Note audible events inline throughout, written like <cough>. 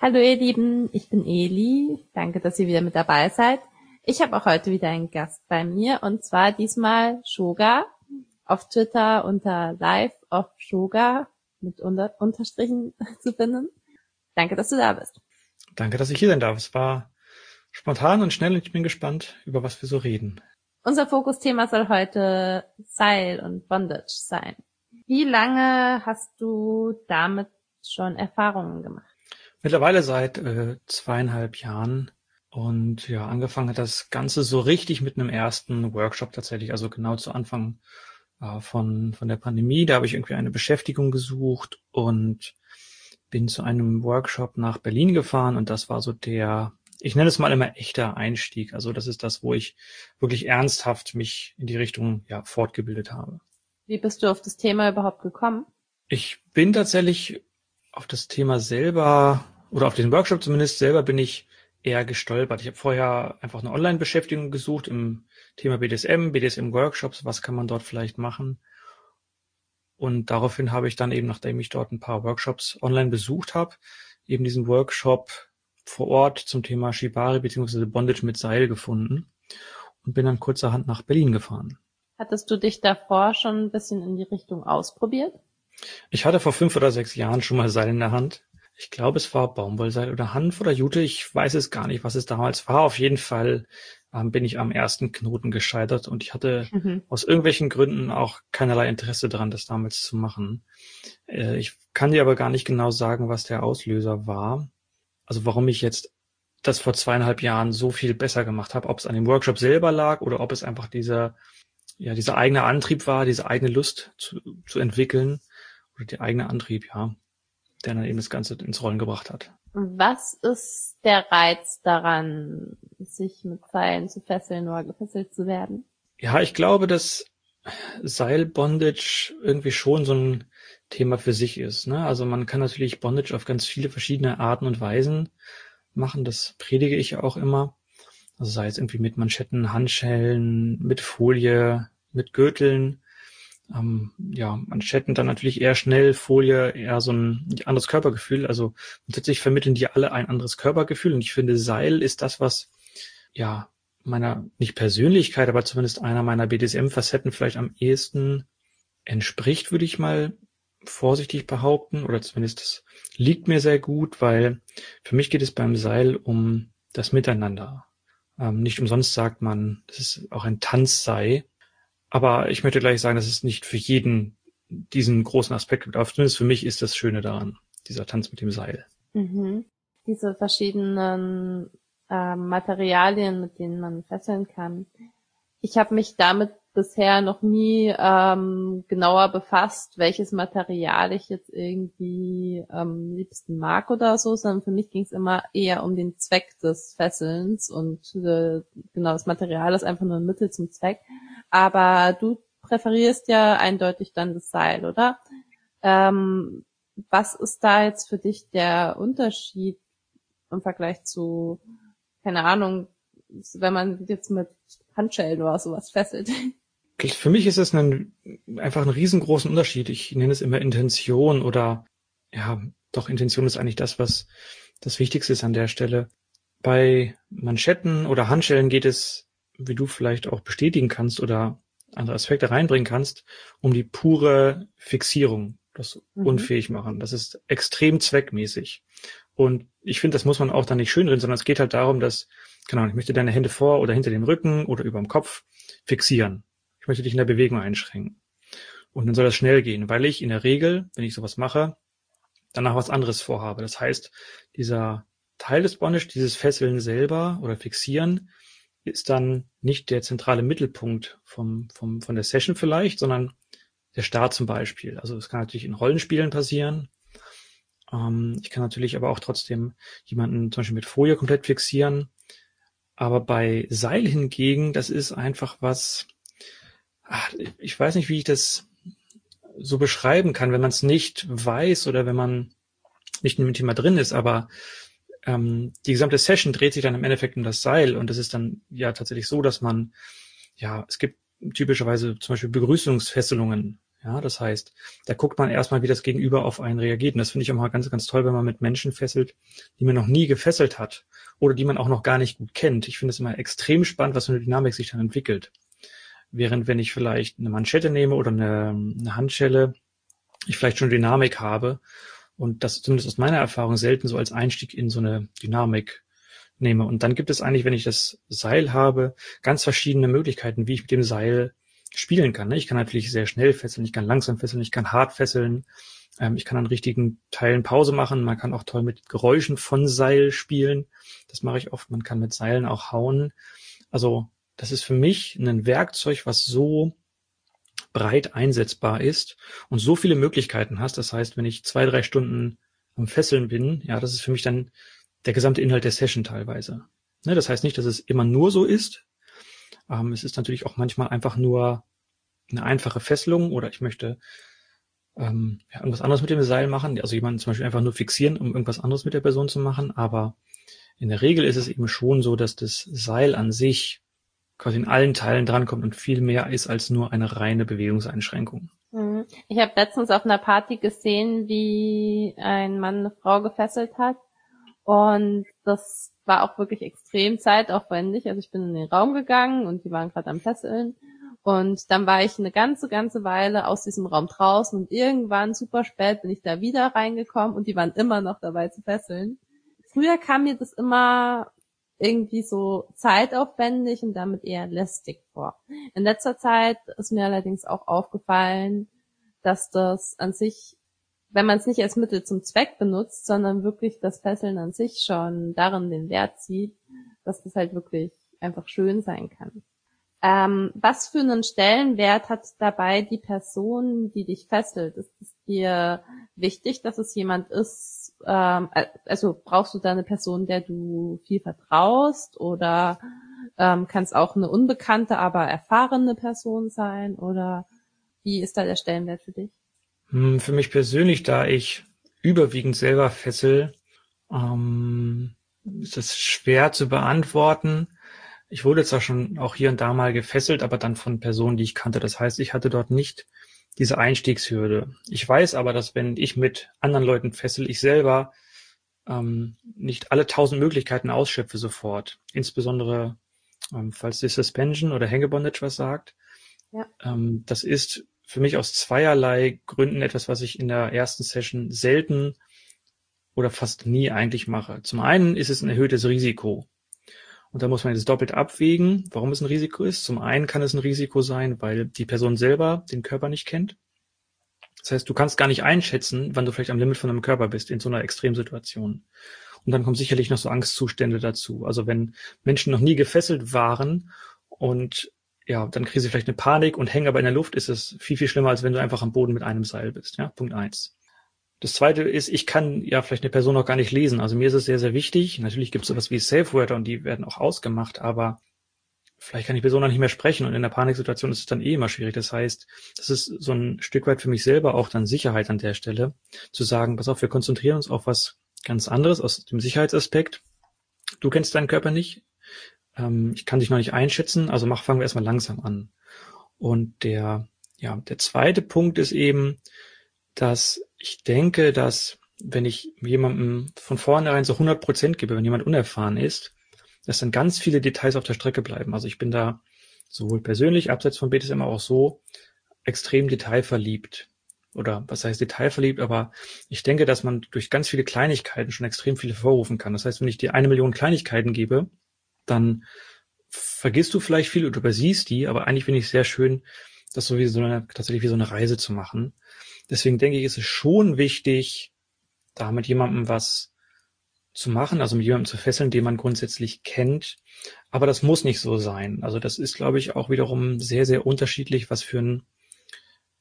Hallo ihr Lieben, ich bin Eli. Danke, dass ihr wieder mit dabei seid. Ich habe auch heute wieder einen Gast bei mir und zwar diesmal Shoga. Auf Twitter unter Live of Shoga mit unter Unterstrichen <laughs> zu finden. Danke, dass du da bist. Danke, dass ich hier sein darf. Es war spontan und schnell und ich bin gespannt, über was wir so reden. Unser Fokusthema soll heute Seil und Bondage sein. Wie lange hast du damit schon Erfahrungen gemacht? Mittlerweile seit äh, zweieinhalb Jahren. Und ja, angefangen hat das Ganze so richtig mit einem ersten Workshop tatsächlich, also genau zu Anfang äh, von, von der Pandemie. Da habe ich irgendwie eine Beschäftigung gesucht und bin zu einem Workshop nach Berlin gefahren und das war so der, ich nenne es mal immer echter Einstieg. Also das ist das, wo ich wirklich ernsthaft mich in die Richtung ja, fortgebildet habe. Wie bist du auf das Thema überhaupt gekommen? Ich bin tatsächlich auf das Thema selber oder auf den Workshop zumindest selber bin ich eher gestolpert. Ich habe vorher einfach eine Online-Beschäftigung gesucht im Thema BDSM, BDSM-Workshops, was kann man dort vielleicht machen. Und daraufhin habe ich dann eben, nachdem ich dort ein paar Workshops online besucht habe, eben diesen Workshop vor Ort zum Thema Shibari bzw. Bondage mit Seil gefunden und bin dann kurzerhand nach Berlin gefahren. Hattest du dich davor schon ein bisschen in die Richtung ausprobiert? Ich hatte vor fünf oder sechs Jahren schon mal Seil in der Hand. Ich glaube, es war Baumwollseil oder Hanf oder Jute. Ich weiß es gar nicht, was es damals war. Auf jeden Fall ähm, bin ich am ersten Knoten gescheitert und ich hatte mhm. aus irgendwelchen Gründen auch keinerlei Interesse daran, das damals zu machen. Äh, ich kann dir aber gar nicht genau sagen, was der Auslöser war. Also warum ich jetzt das vor zweieinhalb Jahren so viel besser gemacht habe, ob es an dem Workshop selber lag oder ob es einfach dieser, ja, dieser eigene Antrieb war, diese eigene Lust zu, zu entwickeln oder der eigene Antrieb, ja, der dann eben das Ganze ins Rollen gebracht hat. Was ist der Reiz daran, sich mit Seilen zu fesseln oder gefesselt zu werden? Ja, ich glaube, dass Seilbondage irgendwie schon so ein Thema für sich ist. Ne? Also man kann natürlich Bondage auf ganz viele verschiedene Arten und Weisen machen. Das predige ich auch immer. Also sei es irgendwie mit Manschetten, Handschellen, mit Folie, mit Gürteln ähm, ja, Manschetten dann natürlich eher schnell, Folie eher so ein anderes Körpergefühl. Also tatsächlich vermitteln die alle ein anderes Körpergefühl. Und ich finde, Seil ist das, was ja meiner, nicht Persönlichkeit, aber zumindest einer meiner BDSM-Facetten vielleicht am ehesten entspricht, würde ich mal vorsichtig behaupten. Oder zumindest das liegt mir sehr gut, weil für mich geht es beim Seil um das Miteinander. Ähm, nicht umsonst sagt man, dass es auch ein Tanz sei. Aber ich möchte gleich sagen, dass es nicht für jeden diesen großen Aspekt gibt. Aber zumindest für mich ist das Schöne daran, dieser Tanz mit dem Seil. Mhm. Diese verschiedenen äh, Materialien, mit denen man fesseln kann. Ich habe mich damit bisher noch nie ähm, genauer befasst, welches Material ich jetzt irgendwie am liebsten mag oder so, sondern für mich ging es immer eher um den Zweck des Fesselns und äh, genau das Material ist einfach nur ein Mittel zum Zweck. Aber du präferierst ja eindeutig dann das Seil, oder? Ähm, was ist da jetzt für dich der Unterschied im Vergleich zu, keine Ahnung, wenn man jetzt mit Handschellen oder sowas fesselt? <laughs> Für mich ist es ein, einfach ein riesengroßen Unterschied. Ich nenne es immer Intention oder ja, doch Intention ist eigentlich das, was das Wichtigste ist an der Stelle. Bei Manschetten oder Handschellen geht es wie du vielleicht auch bestätigen kannst oder andere Aspekte reinbringen kannst, um die pure Fixierung, das mhm. unfähig machen. Das ist extrem zweckmäßig. Und ich finde, das muss man auch dann nicht schönreden, sondern es geht halt darum, dass, genau, ich möchte deine Hände vor oder hinter dem Rücken oder über dem Kopf fixieren. Ich möchte dich in der Bewegung einschränken. Und dann soll das schnell gehen, weil ich in der Regel, wenn ich sowas mache, danach was anderes vorhabe. Das heißt, dieser Teil des Bondage, dieses Fesseln selber oder Fixieren, ist dann nicht der zentrale Mittelpunkt vom, vom, von der Session vielleicht, sondern der Start zum Beispiel. Also es kann natürlich in Rollenspielen passieren. Ähm, ich kann natürlich aber auch trotzdem jemanden zum Beispiel mit Folie komplett fixieren. Aber bei Seil hingegen, das ist einfach was, ach, ich weiß nicht, wie ich das so beschreiben kann, wenn man es nicht weiß oder wenn man nicht in dem Thema drin ist, aber ähm, die gesamte Session dreht sich dann im Endeffekt um das Seil und es ist dann ja tatsächlich so, dass man, ja, es gibt typischerweise zum Beispiel Begrüßungsfesselungen, Ja, das heißt, da guckt man erstmal, wie das Gegenüber auf einen reagiert. Und das finde ich auch mal ganz, ganz toll, wenn man mit Menschen fesselt, die man noch nie gefesselt hat oder die man auch noch gar nicht gut kennt. Ich finde es immer extrem spannend, was für eine Dynamik sich dann entwickelt. Während wenn ich vielleicht eine Manschette nehme oder eine, eine Handschelle, ich vielleicht schon Dynamik habe und das zumindest aus meiner Erfahrung selten so als Einstieg in so eine Dynamik nehme. Und dann gibt es eigentlich, wenn ich das Seil habe, ganz verschiedene Möglichkeiten, wie ich mit dem Seil spielen kann. Ne? Ich kann natürlich sehr schnell fesseln, ich kann langsam fesseln, ich kann hart fesseln, ähm, ich kann an richtigen Teilen Pause machen, man kann auch toll mit Geräuschen von Seil spielen. Das mache ich oft, man kann mit Seilen auch hauen. Also das ist für mich ein Werkzeug, was so breit einsetzbar ist und so viele Möglichkeiten hast. Das heißt, wenn ich zwei, drei Stunden am Fesseln bin, ja, das ist für mich dann der gesamte Inhalt der Session teilweise. Ne, das heißt nicht, dass es immer nur so ist, ähm, es ist natürlich auch manchmal einfach nur eine einfache Fesselung oder ich möchte ähm, ja, irgendwas anderes mit dem Seil machen. Also jemanden zum Beispiel einfach nur fixieren, um irgendwas anderes mit der Person zu machen. Aber in der Regel ist es eben schon so, dass das Seil an sich quasi in allen Teilen drankommt und viel mehr ist als nur eine reine Bewegungseinschränkung. Mhm. Ich habe letztens auf einer Party gesehen, wie ein Mann eine Frau gefesselt hat. Und das war auch wirklich extrem zeitaufwendig. Also ich bin in den Raum gegangen und die waren gerade am Fesseln. Und dann war ich eine ganze, ganze Weile aus diesem Raum draußen und irgendwann super spät bin ich da wieder reingekommen und die waren immer noch dabei zu fesseln. Früher kam mir das immer irgendwie so zeitaufwendig und damit eher lästig vor. In letzter Zeit ist mir allerdings auch aufgefallen, dass das an sich wenn man es nicht als Mittel zum Zweck benutzt, sondern wirklich das Fesseln an sich schon darin den Wert sieht, dass das halt wirklich einfach schön sein kann. Ähm, was für einen Stellenwert hat dabei die Person, die dich fesselt? Ist es dir wichtig, dass es jemand ist, ähm, also brauchst du da eine Person, der du viel vertraust oder ähm, kann es auch eine unbekannte, aber erfahrene Person sein oder wie ist da der Stellenwert für dich? Hm, für mich persönlich, da ich überwiegend selber fessel, ähm, ist das schwer zu beantworten. Ich wurde zwar schon auch hier und da mal gefesselt, aber dann von Personen, die ich kannte. Das heißt, ich hatte dort nicht diese Einstiegshürde. Ich weiß aber, dass wenn ich mit anderen Leuten fessel, ich selber ähm, nicht alle tausend Möglichkeiten ausschöpfe sofort. Insbesondere, ähm, falls die Suspension oder Hängebondage was sagt. Ja. Ähm, das ist für mich aus zweierlei Gründen etwas, was ich in der ersten Session selten oder fast nie eigentlich mache. Zum einen ist es ein erhöhtes Risiko. Und da muss man jetzt doppelt abwägen, warum es ein Risiko ist. Zum einen kann es ein Risiko sein, weil die Person selber den Körper nicht kennt. Das heißt, du kannst gar nicht einschätzen, wann du vielleicht am Limit von deinem Körper bist in so einer Extremsituation. Und dann kommen sicherlich noch so Angstzustände dazu. Also wenn Menschen noch nie gefesselt waren und ja, dann kriegen sie vielleicht eine Panik und hängen aber in der Luft, ist es viel, viel schlimmer, als wenn du einfach am Boden mit einem Seil bist. Ja, Punkt eins. Das zweite ist, ich kann ja vielleicht eine Person auch gar nicht lesen. Also mir ist es sehr, sehr wichtig. Natürlich gibt es sowas wie Safe-Wörter und die werden auch ausgemacht, aber vielleicht kann die Person auch nicht mehr sprechen und in der Paniksituation ist es dann eh immer schwierig. Das heißt, das ist so ein Stück weit für mich selber auch dann Sicherheit an der Stelle, zu sagen, pass auf, wir konzentrieren uns auf was ganz anderes aus dem Sicherheitsaspekt. Du kennst deinen Körper nicht, ähm, ich kann dich noch nicht einschätzen, also mach, fangen wir erstmal langsam an. Und der, ja, der zweite Punkt ist eben, dass ich denke, dass wenn ich jemandem von vornherein so 100 Prozent gebe, wenn jemand unerfahren ist, dass dann ganz viele Details auf der Strecke bleiben. Also ich bin da sowohl persönlich, abseits von BDSM auch so extrem detailverliebt. Oder was heißt detailverliebt, aber ich denke, dass man durch ganz viele Kleinigkeiten schon extrem viele vorrufen kann. Das heißt, wenn ich dir eine Million Kleinigkeiten gebe, dann vergisst du vielleicht viel oder übersiehst die, aber eigentlich finde ich es sehr schön, das so wie so eine, tatsächlich wie so eine Reise zu machen. Deswegen denke ich, ist es schon wichtig, da mit jemandem was zu machen, also mit jemandem zu fesseln, den man grundsätzlich kennt. Aber das muss nicht so sein. Also das ist, glaube ich, auch wiederum sehr, sehr unterschiedlich, was für ein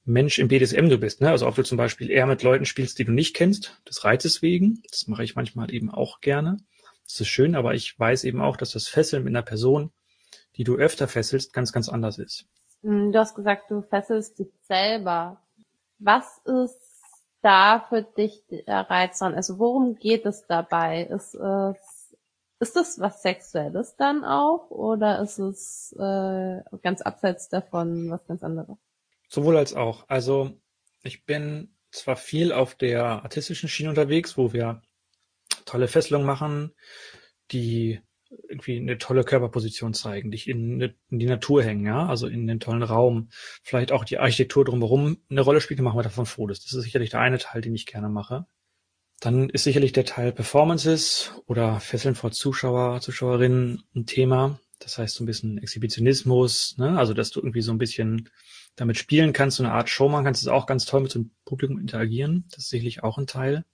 Mensch im BDSM du bist. Ne? Also ob du zum Beispiel eher mit Leuten spielst, die du nicht kennst, des Reizes wegen. Das mache ich manchmal eben auch gerne. Das ist schön, aber ich weiß eben auch, dass das Fesseln mit einer Person, die du öfter fesselst, ganz, ganz anders ist. Hm, du hast gesagt, du fesselst dich selber. Was ist da für dich der Reiz dran? Also worum geht es dabei? Ist es, ist das was Sexuelles dann auch oder ist es äh, ganz abseits davon was ganz anderes? Sowohl als auch. Also ich bin zwar viel auf der artistischen Schiene unterwegs, wo wir tolle Fesselungen machen, die irgendwie eine tolle Körperposition zeigen, dich in, in, die Natur hängen, ja, also in den tollen Raum, vielleicht auch die Architektur drumherum eine Rolle spielt, dann machen wir davon Fotos. Das ist sicherlich der eine Teil, den ich gerne mache. Dann ist sicherlich der Teil Performances oder Fesseln vor Zuschauer, Zuschauerinnen ein Thema. Das heißt so ein bisschen Exhibitionismus, ne? also dass du irgendwie so ein bisschen damit spielen kannst, so eine Art Show machen kannst, ist auch ganz toll mit so einem Publikum interagieren. Das ist sicherlich auch ein Teil.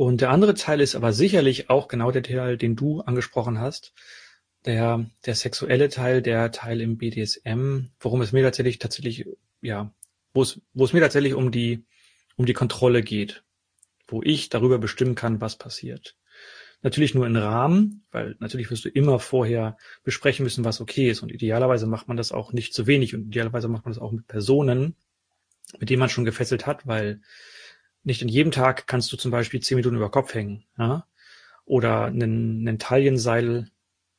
Und der andere Teil ist aber sicherlich auch genau der Teil, den du angesprochen hast. Der, der sexuelle Teil, der Teil im BDSM, worum es mir tatsächlich, tatsächlich, ja, wo es, wo es mir tatsächlich um die, um die Kontrolle geht. Wo ich darüber bestimmen kann, was passiert. Natürlich nur in Rahmen, weil natürlich wirst du immer vorher besprechen müssen, was okay ist. Und idealerweise macht man das auch nicht zu wenig. Und idealerweise macht man das auch mit Personen, mit denen man schon gefesselt hat, weil nicht in jedem Tag kannst du zum Beispiel zehn Minuten über Kopf hängen, ja? Oder einen, einen Taillenseil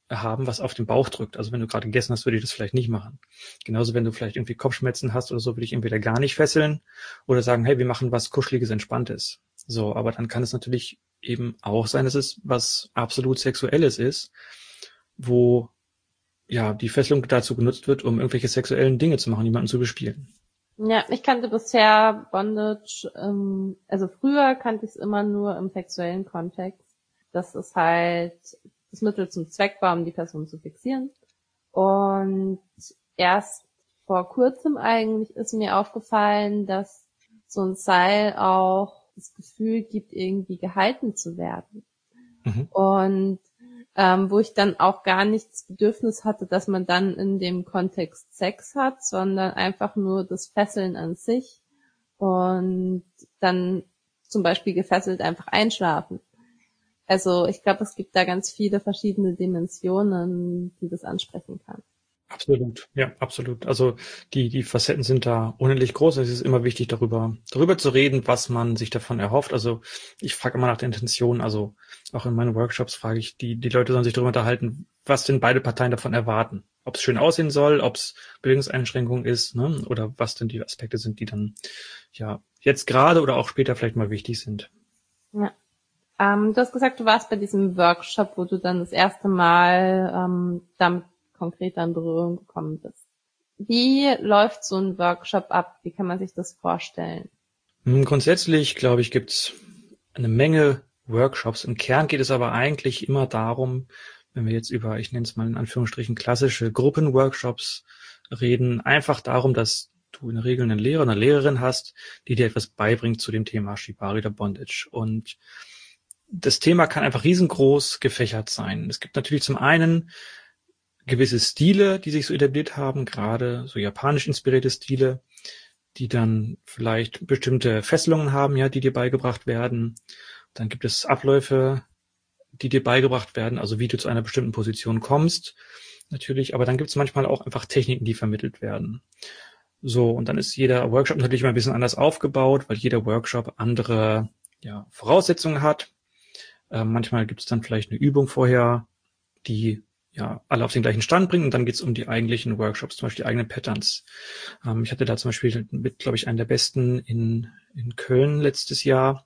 haben, was auf den Bauch drückt. Also wenn du gerade gegessen hast, würde ich das vielleicht nicht machen. Genauso wenn du vielleicht irgendwie Kopfschmerzen hast oder so, würde ich entweder gar nicht fesseln oder sagen, hey, wir machen was Kuscheliges, Entspanntes. So, aber dann kann es natürlich eben auch sein, dass es was absolut Sexuelles ist, wo ja die Fesselung dazu genutzt wird, um irgendwelche sexuellen Dinge zu machen, jemanden zu bespielen. Ja, ich kannte bisher Bondage, ähm, also früher kannte ich es immer nur im sexuellen Kontext. Das ist halt das Mittel zum Zweck war, um die Person zu fixieren. Und erst vor kurzem eigentlich ist mir aufgefallen, dass so ein Seil auch das Gefühl gibt, irgendwie gehalten zu werden. Mhm. Und ähm, wo ich dann auch gar nicht das Bedürfnis hatte, dass man dann in dem Kontext Sex hat, sondern einfach nur das Fesseln an sich und dann zum Beispiel gefesselt einfach einschlafen. Also ich glaube, es gibt da ganz viele verschiedene Dimensionen, die das ansprechen kann. Absolut, ja, absolut. Also die, die Facetten sind da unendlich groß. Es ist immer wichtig, darüber, darüber zu reden, was man sich davon erhofft. Also ich frage immer nach der Intention. Also auch in meinen Workshops frage ich, die, die Leute sollen sich darüber unterhalten, was denn beide Parteien davon erwarten. Ob es schön aussehen soll, ob es Bewegungseinschränkung ist, ne? oder was denn die Aspekte sind, die dann ja jetzt gerade oder auch später vielleicht mal wichtig sind. Ja. Ähm, du hast gesagt, du warst bei diesem Workshop, wo du dann das erste Mal ähm, damit konkreter in Berührung gekommen bist. Wie läuft so ein Workshop ab? Wie kann man sich das vorstellen? Hm, grundsätzlich, glaube ich, gibt's eine Menge Workshops. Im Kern geht es aber eigentlich immer darum, wenn wir jetzt über, ich nenne es mal in Anführungsstrichen, klassische Gruppenworkshops reden, einfach darum, dass du in der Regel einen Lehrer, eine Lehrerin hast, die dir etwas beibringt zu dem Thema Shibari oder Bondage. Und das Thema kann einfach riesengroß gefächert sein. Es gibt natürlich zum einen gewisse Stile, die sich so etabliert haben, gerade so japanisch inspirierte Stile, die dann vielleicht bestimmte Fesselungen haben, ja, die dir beigebracht werden. Dann gibt es Abläufe, die dir beigebracht werden, also wie du zu einer bestimmten Position kommst, natürlich, aber dann gibt es manchmal auch einfach Techniken, die vermittelt werden. So, und dann ist jeder Workshop natürlich immer ein bisschen anders aufgebaut, weil jeder Workshop andere ja, Voraussetzungen hat. Äh, manchmal gibt es dann vielleicht eine Übung vorher, die ja, alle auf den gleichen Stand bringen und dann geht's um die eigentlichen Workshops, zum Beispiel die eigenen Patterns. Ähm, ich hatte da zum Beispiel mit, glaube ich, einen der besten in, in Köln letztes Jahr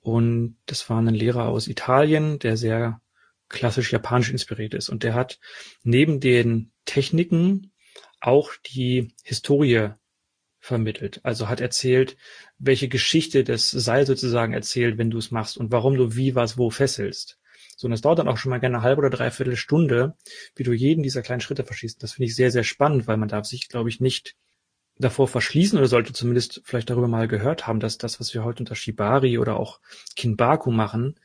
und das war ein Lehrer aus Italien, der sehr klassisch japanisch inspiriert ist und der hat neben den Techniken auch die Historie vermittelt. Also hat erzählt, welche Geschichte das Seil sozusagen erzählt, wenn du es machst und warum du wie was wo fesselst. So, und es dauert dann auch schon mal gerne eine halbe oder dreiviertel Stunde, wie du jeden dieser kleinen Schritte verschießt. Das finde ich sehr, sehr spannend, weil man darf sich, glaube ich, nicht davor verschließen oder sollte zumindest vielleicht darüber mal gehört haben, dass das, was wir heute unter Shibari oder auch Kinbaku machen,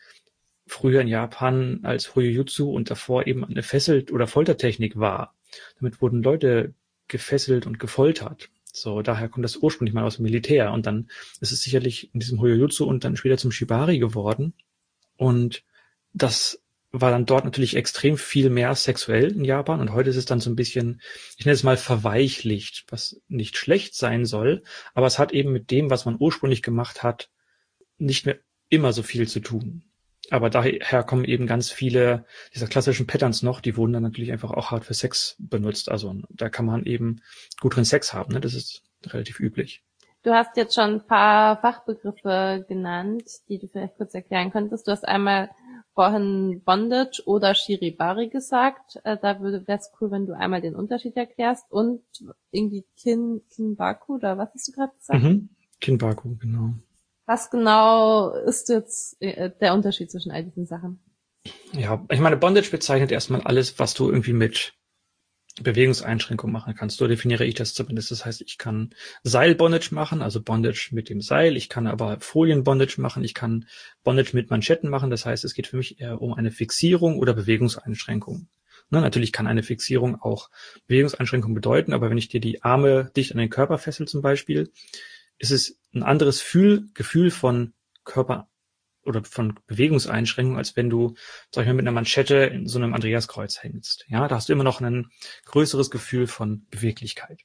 früher in Japan als Hoyojutsu und davor eben eine Fessel- oder Foltertechnik war. Damit wurden Leute gefesselt und gefoltert. So, daher kommt das ursprünglich mal aus dem Militär und dann ist es sicherlich in diesem Hoyojutsu und dann später zum Shibari geworden. Und das war dann dort natürlich extrem viel mehr sexuell in Japan und heute ist es dann so ein bisschen, ich nenne es mal verweichlicht, was nicht schlecht sein soll, aber es hat eben mit dem, was man ursprünglich gemacht hat, nicht mehr immer so viel zu tun. Aber daher kommen eben ganz viele dieser klassischen Patterns noch, die wurden dann natürlich einfach auch hart für Sex benutzt. Also da kann man eben gut drin Sex haben. Ne? Das ist relativ üblich. Du hast jetzt schon ein paar Fachbegriffe genannt, die du vielleicht kurz erklären könntest. Du hast einmal vorhin Bondage oder Shiribari gesagt. Äh, da wäre es cool, wenn du einmal den Unterschied erklärst und irgendwie Kin, Kinbaku oder was hast du gerade gesagt? Mhm. Kinbaku, genau. Was genau ist jetzt äh, der Unterschied zwischen all diesen Sachen? Ja, ich meine, Bondage bezeichnet erstmal alles, was du irgendwie mit Bewegungseinschränkungen machen kannst. So definiere ich das zumindest. Das heißt, ich kann Seil-Bondage machen, also Bondage mit dem Seil. Ich kann aber Folien-Bondage machen. Ich kann Bondage mit Manschetten machen. Das heißt, es geht für mich eher um eine Fixierung oder Bewegungseinschränkung. Ne, natürlich kann eine Fixierung auch Bewegungseinschränkung bedeuten, aber wenn ich dir die Arme dicht an den Körper fessel zum Beispiel, ist es ein anderes Gefühl, Gefühl von Körper oder von Bewegungseinschränkungen, als wenn du, sag ich mal, mit einer Manschette in so einem Andreaskreuz hängst. Ja, da hast du immer noch ein größeres Gefühl von Beweglichkeit.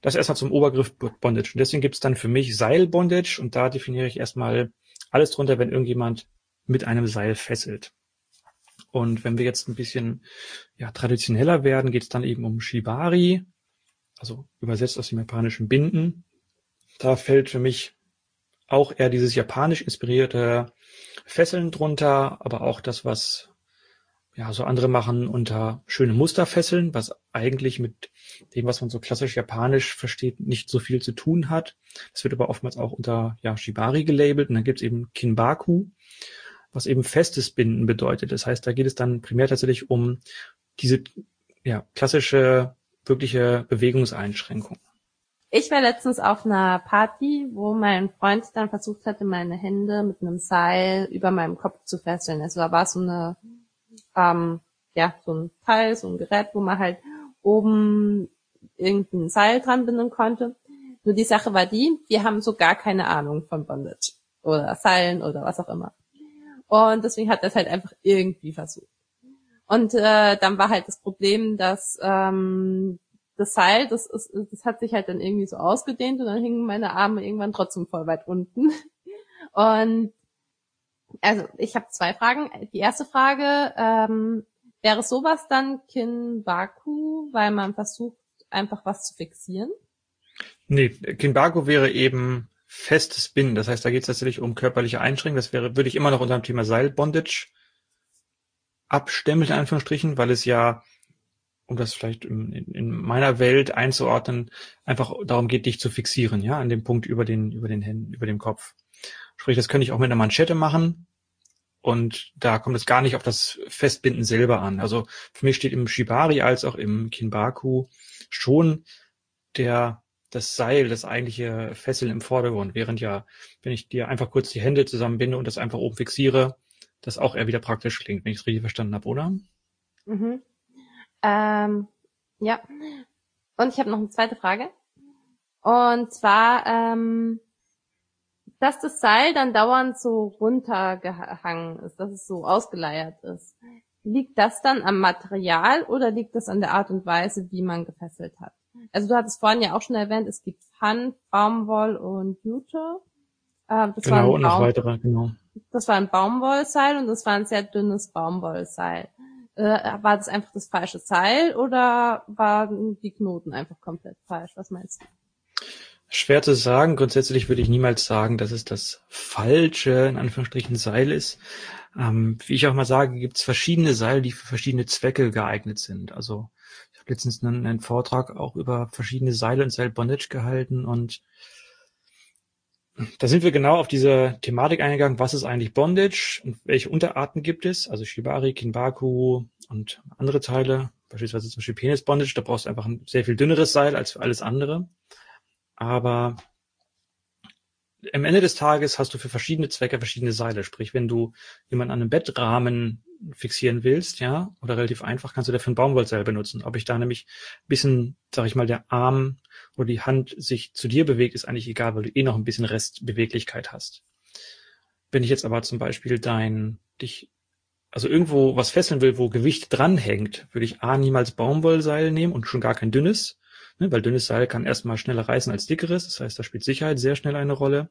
Das erstmal zum Obergriff Bondage. Und deswegen gibt es dann für mich Seilbondage und da definiere ich erstmal alles drunter, wenn irgendjemand mit einem Seil fesselt. Und wenn wir jetzt ein bisschen ja, traditioneller werden, geht es dann eben um Shibari, also übersetzt aus dem japanischen Binden. Da fällt für mich auch eher dieses japanisch inspirierte Fesseln drunter, aber auch das, was ja so andere machen unter schöne Musterfesseln, was eigentlich mit dem, was man so klassisch japanisch versteht, nicht so viel zu tun hat. Das wird aber oftmals auch unter ja, Shibari gelabelt und dann gibt es eben Kinbaku, was eben festes Binden bedeutet. Das heißt, da geht es dann primär tatsächlich um diese ja, klassische, wirkliche Bewegungseinschränkung. Ich war letztens auf einer Party, wo mein Freund dann versucht hatte, meine Hände mit einem Seil über meinem Kopf zu fesseln. Also da war so eine, ähm, ja, so ein Teil, so ein Gerät, wo man halt oben irgendein Seil dran binden konnte. Nur die Sache war die, wir haben so gar keine Ahnung von Bondage oder Seilen oder was auch immer. Und deswegen hat er es halt einfach irgendwie versucht. Und äh, dann war halt das Problem, dass ähm, das Seil, das ist, das hat sich halt dann irgendwie so ausgedehnt und dann hingen meine Arme irgendwann trotzdem voll weit unten. <laughs> Und also ich habe zwei Fragen. Die erste Frage, ähm, wäre sowas dann Kinbaku, weil man versucht, einfach was zu fixieren? Nee, Kinbaku wäre eben festes Binden. Das heißt, da geht es tatsächlich um körperliche Einschränkungen. Das wäre, würde ich immer noch unter dem Thema Seilbondage abstemmen, in Anführungsstrichen, weil es ja um das vielleicht in, in, meiner Welt einzuordnen, einfach darum geht, dich zu fixieren, ja, an dem Punkt über den, über den Händen, über dem Kopf. Sprich, das könnte ich auch mit einer Manschette machen. Und da kommt es gar nicht auf das Festbinden selber an. Also für mich steht im Shibari als auch im Kinbaku schon der, das Seil, das eigentliche Fesseln im Vordergrund. Während ja, wenn ich dir einfach kurz die Hände zusammenbinde und das einfach oben fixiere, das auch eher wieder praktisch klingt, wenn ich es richtig verstanden habe, oder? Mhm. Ähm, ja. Und ich habe noch eine zweite Frage. Und zwar, ähm, dass das Seil dann dauernd so runtergehangen ist, dass es so ausgeleiert ist. Liegt das dann am Material oder liegt das an der Art und Weise, wie man gefesselt hat? Also du hattest vorhin ja auch schon erwähnt, es gibt Hanf, Baumwoll und Jute. Äh, genau, und noch weitere, genau. Das war ein Baumwollseil und das war ein sehr dünnes Baumwollseil. Äh, war das einfach das falsche Seil oder waren die Knoten einfach komplett falsch? Was meinst du? Schwer zu sagen. Grundsätzlich würde ich niemals sagen, dass es das falsche, in Anführungsstrichen, Seil ist. Ähm, wie ich auch mal sage, gibt es verschiedene Seile, die für verschiedene Zwecke geeignet sind. Also ich habe letztens einen, einen, Vortrag auch über verschiedene Seile und Seilbondage gehalten und da sind wir genau auf diese Thematik eingegangen, was ist eigentlich Bondage und welche Unterarten gibt es, also Shibari, Kinbaku und andere Teile, beispielsweise zum Beispiel Penis Bondage, da brauchst du einfach ein sehr viel dünneres Seil als für alles andere. Aber am Ende des Tages hast du für verschiedene Zwecke verschiedene Seile. Sprich, wenn du jemanden an einem Bettrahmen fixieren willst, ja, oder relativ einfach, kannst du dafür ein Baumwollseil benutzen. Ob ich da nämlich ein bisschen, sag ich mal, der Arm oder die Hand sich zu dir bewegt, ist eigentlich egal, weil du eh noch ein bisschen Restbeweglichkeit hast. Wenn ich jetzt aber zum Beispiel dein, dich, also irgendwo was fesseln will, wo Gewicht dranhängt, würde ich A niemals Baumwollseil nehmen und schon gar kein dünnes, ne, weil dünnes Seil kann erstmal schneller reißen als dickeres, das heißt, da spielt Sicherheit sehr schnell eine Rolle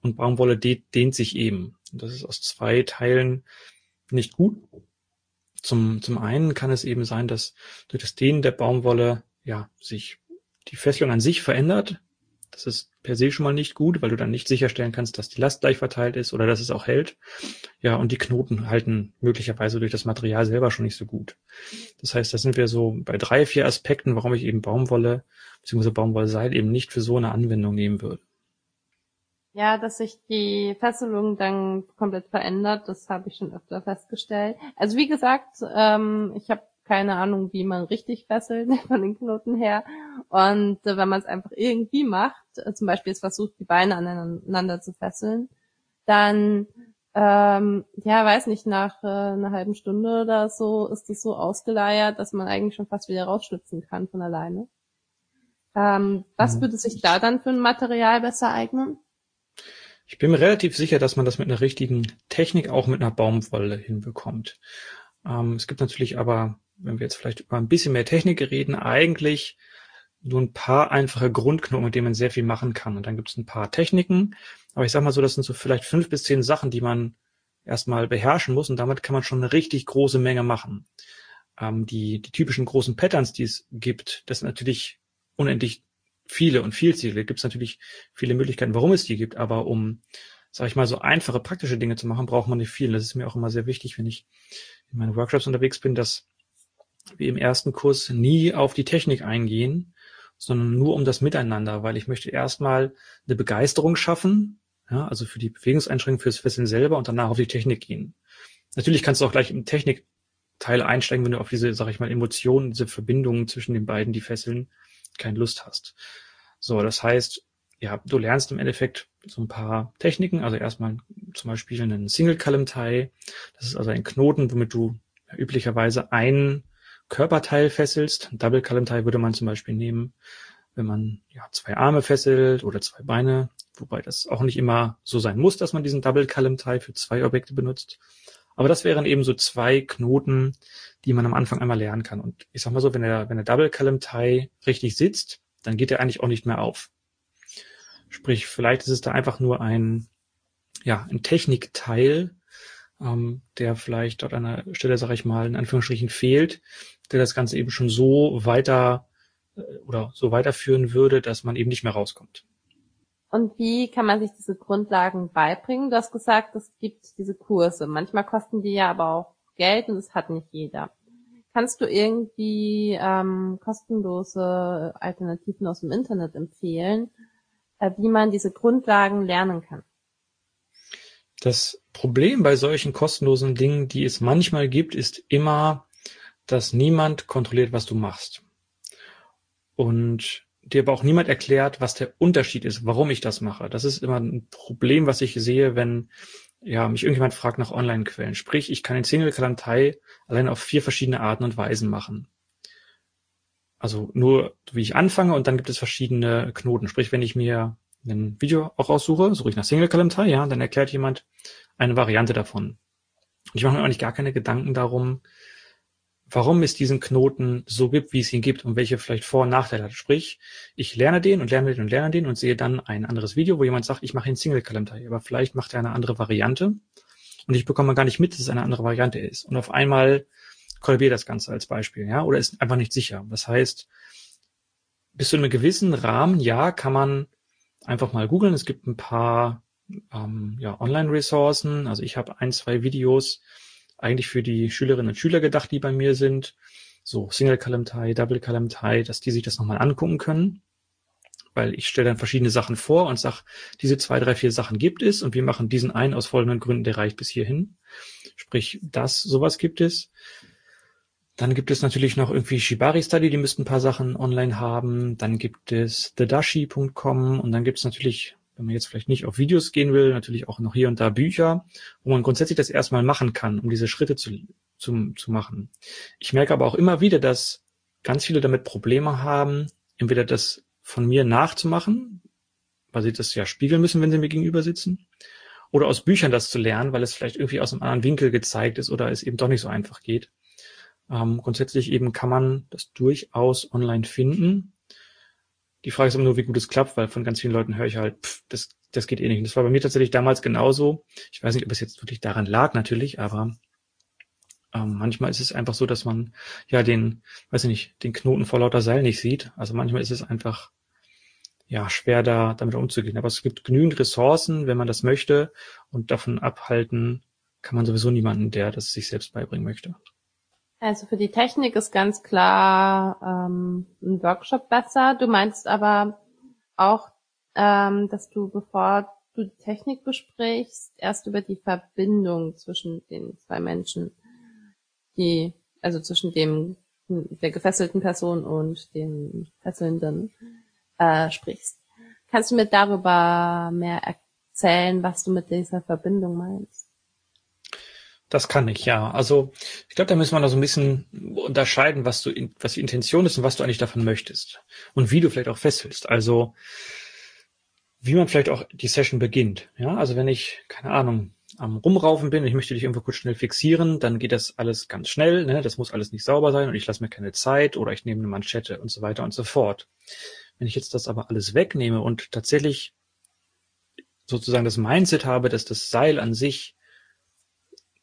und Baumwolle dehnt sich eben. Das ist aus zwei Teilen nicht gut. Zum, zum einen kann es eben sein, dass durch das Dehnen der Baumwolle ja sich die Fesselung an sich verändert. Das ist per se schon mal nicht gut, weil du dann nicht sicherstellen kannst, dass die Last gleich verteilt ist oder dass es auch hält. Ja, und die Knoten halten möglicherweise durch das Material selber schon nicht so gut. Das heißt, da sind wir so bei drei, vier Aspekten, warum ich eben Baumwolle bzw. Baumwollseil eben nicht für so eine Anwendung nehmen würde. Ja, dass sich die Fesselung dann komplett verändert, das habe ich schon öfter festgestellt. Also wie gesagt, ähm, ich habe keine Ahnung, wie man richtig fesselt <laughs> von den Knoten her. Und äh, wenn man es einfach irgendwie macht, äh, zum Beispiel es versucht, die Beine aneinander zu fesseln, dann ähm, ja, weiß nicht, nach äh, einer halben Stunde oder so ist es so ausgeleiert, dass man eigentlich schon fast wieder rausschlüpfen kann von alleine. Ähm, was mhm. würde sich da dann für ein Material besser eignen? Ich bin mir relativ sicher, dass man das mit einer richtigen Technik auch mit einer Baumwolle hinbekommt. Ähm, es gibt natürlich aber wenn wir jetzt vielleicht über ein bisschen mehr Technik reden, eigentlich nur ein paar einfache Grundknoten, mit denen man sehr viel machen kann. Und dann gibt es ein paar Techniken. Aber ich sag mal so, das sind so vielleicht fünf bis zehn Sachen, die man erstmal beherrschen muss. Und damit kann man schon eine richtig große Menge machen. Ähm, die, die typischen großen Patterns, die es gibt, das sind natürlich unendlich viele und vielzählige. Gibt es natürlich viele Möglichkeiten, warum es die gibt. Aber um, sag ich mal, so einfache praktische Dinge zu machen, braucht man nicht viel. Das ist mir auch immer sehr wichtig, wenn ich in meinen Workshops unterwegs bin, dass wie im ersten Kurs nie auf die Technik eingehen, sondern nur um das Miteinander, weil ich möchte erstmal eine Begeisterung schaffen, ja, also für die Bewegungseinschränkung fürs Fesseln selber und danach auf die Technik gehen. Natürlich kannst du auch gleich im Technikteil einsteigen, wenn du auf diese, sag ich mal, Emotionen, diese Verbindungen zwischen den beiden, die fesseln, keine Lust hast. So, das heißt, ja, du lernst im Endeffekt so ein paar Techniken, also erstmal zum Beispiel einen Single Column Tie. Das ist also ein Knoten, womit du üblicherweise einen Körperteil fesselst. Double Tie würde man zum Beispiel nehmen, wenn man ja zwei Arme fesselt oder zwei Beine, wobei das auch nicht immer so sein muss, dass man diesen Double Tie für zwei Objekte benutzt. Aber das wären eben so zwei Knoten, die man am Anfang einmal lernen kann. Und ich sag mal so, wenn der, wenn der Double Tie richtig sitzt, dann geht er eigentlich auch nicht mehr auf. Sprich, vielleicht ist es da einfach nur ein, ja, ein Technikteil, ähm, der vielleicht dort an der Stelle, sage ich mal, in Anführungsstrichen fehlt, der das Ganze eben schon so weiter äh, oder so weiterführen würde, dass man eben nicht mehr rauskommt. Und wie kann man sich diese Grundlagen beibringen? Du hast gesagt, es gibt diese Kurse. Manchmal kosten die ja aber auch Geld und es hat nicht jeder. Kannst du irgendwie ähm, kostenlose Alternativen aus dem Internet empfehlen, äh, wie man diese Grundlagen lernen kann? Das Problem bei solchen kostenlosen Dingen, die es manchmal gibt, ist immer, dass niemand kontrolliert, was du machst. Und dir aber auch niemand erklärt, was der Unterschied ist, warum ich das mache. Das ist immer ein Problem, was ich sehe, wenn ja, mich irgendjemand fragt nach Online-Quellen. Sprich, ich kann den Single-Kalantei allein auf vier verschiedene Arten und Weisen machen. Also nur, wie ich anfange und dann gibt es verschiedene Knoten. Sprich, wenn ich mir ein Video auch aussuche, suche ich nach Single Kalender, ja, dann erklärt jemand eine Variante davon. Und ich mache mir eigentlich gar keine Gedanken darum, warum es diesen Knoten so gibt, wie es ihn gibt und welche vielleicht Vor- und Nachteile hat. Sprich, ich lerne den und lerne den und lerne den und sehe dann ein anderes Video, wo jemand sagt, ich mache einen Single Kalender, aber vielleicht macht er eine andere Variante und ich bekomme gar nicht mit, dass es eine andere Variante ist. Und auf einmal kollabiert das Ganze als Beispiel, ja, oder ist einfach nicht sicher. Das heißt, bis zu einem gewissen Rahmen, ja, kann man einfach mal googeln. Es gibt ein paar ähm, ja, Online-Ressourcen. Also ich habe ein, zwei Videos eigentlich für die Schülerinnen und Schüler gedacht, die bei mir sind. So Single Tie, Double Tie, dass die sich das nochmal angucken können. Weil ich stelle dann verschiedene Sachen vor und sag, diese zwei, drei, vier Sachen gibt es und wir machen diesen einen aus folgenden Gründen, der reicht bis hierhin. Sprich, das, sowas gibt es. Dann gibt es natürlich noch irgendwie Shibari Study, die müssten ein paar Sachen online haben. Dann gibt es thedashi.com und dann gibt es natürlich, wenn man jetzt vielleicht nicht auf Videos gehen will, natürlich auch noch hier und da Bücher, wo man grundsätzlich das erstmal machen kann, um diese Schritte zu, zu, zu machen. Ich merke aber auch immer wieder, dass ganz viele damit Probleme haben, entweder das von mir nachzumachen, weil sie das ja spiegeln müssen, wenn sie mir gegenüber sitzen, oder aus Büchern das zu lernen, weil es vielleicht irgendwie aus einem anderen Winkel gezeigt ist oder es eben doch nicht so einfach geht. Ähm, grundsätzlich eben kann man das durchaus online finden. Die Frage ist immer nur, wie gut es klappt, weil von ganz vielen Leuten höre ich halt, pff, das, das geht eh nicht. Und das war bei mir tatsächlich damals genauso. Ich weiß nicht, ob es jetzt wirklich daran lag natürlich, aber Ähm, manchmal ist es einfach so, dass man ja den, weiß ich nicht, den Knoten vor lauter Seil nicht sieht. Also manchmal ist es einfach ja schwer da damit umzugehen. Aber es gibt genügend Ressourcen, wenn man das möchte und davon abhalten kann man sowieso niemanden, der das sich selbst beibringen möchte. Also für die Technik ist ganz klar ähm, ein Workshop besser. Du meinst aber auch, ähm, dass du, bevor du die Technik besprichst, erst über die Verbindung zwischen den zwei Menschen, die, also zwischen dem der gefesselten Person und dem Fesselnden äh, sprichst. Kannst du mir darüber mehr erzählen, was du mit dieser Verbindung meinst? Das kann ich, ja. Also ich glaube, da müssen wir noch so ein bisschen unterscheiden, was du, was die Intention ist und was du eigentlich davon möchtest. Und wie du vielleicht auch festhältst. Also wie man vielleicht auch die Session beginnt. Ja, also wenn ich, keine Ahnung, am Rumraufen bin, ich möchte dich irgendwo kurz schnell fixieren, dann geht das alles ganz schnell, ne? das muss alles nicht sauber sein und ich lasse mir keine Zeit oder ich nehme eine Manschette und so weiter und so fort. Wenn ich jetzt das aber alles wegnehme und tatsächlich sozusagen das Mindset habe, dass das Seil an sich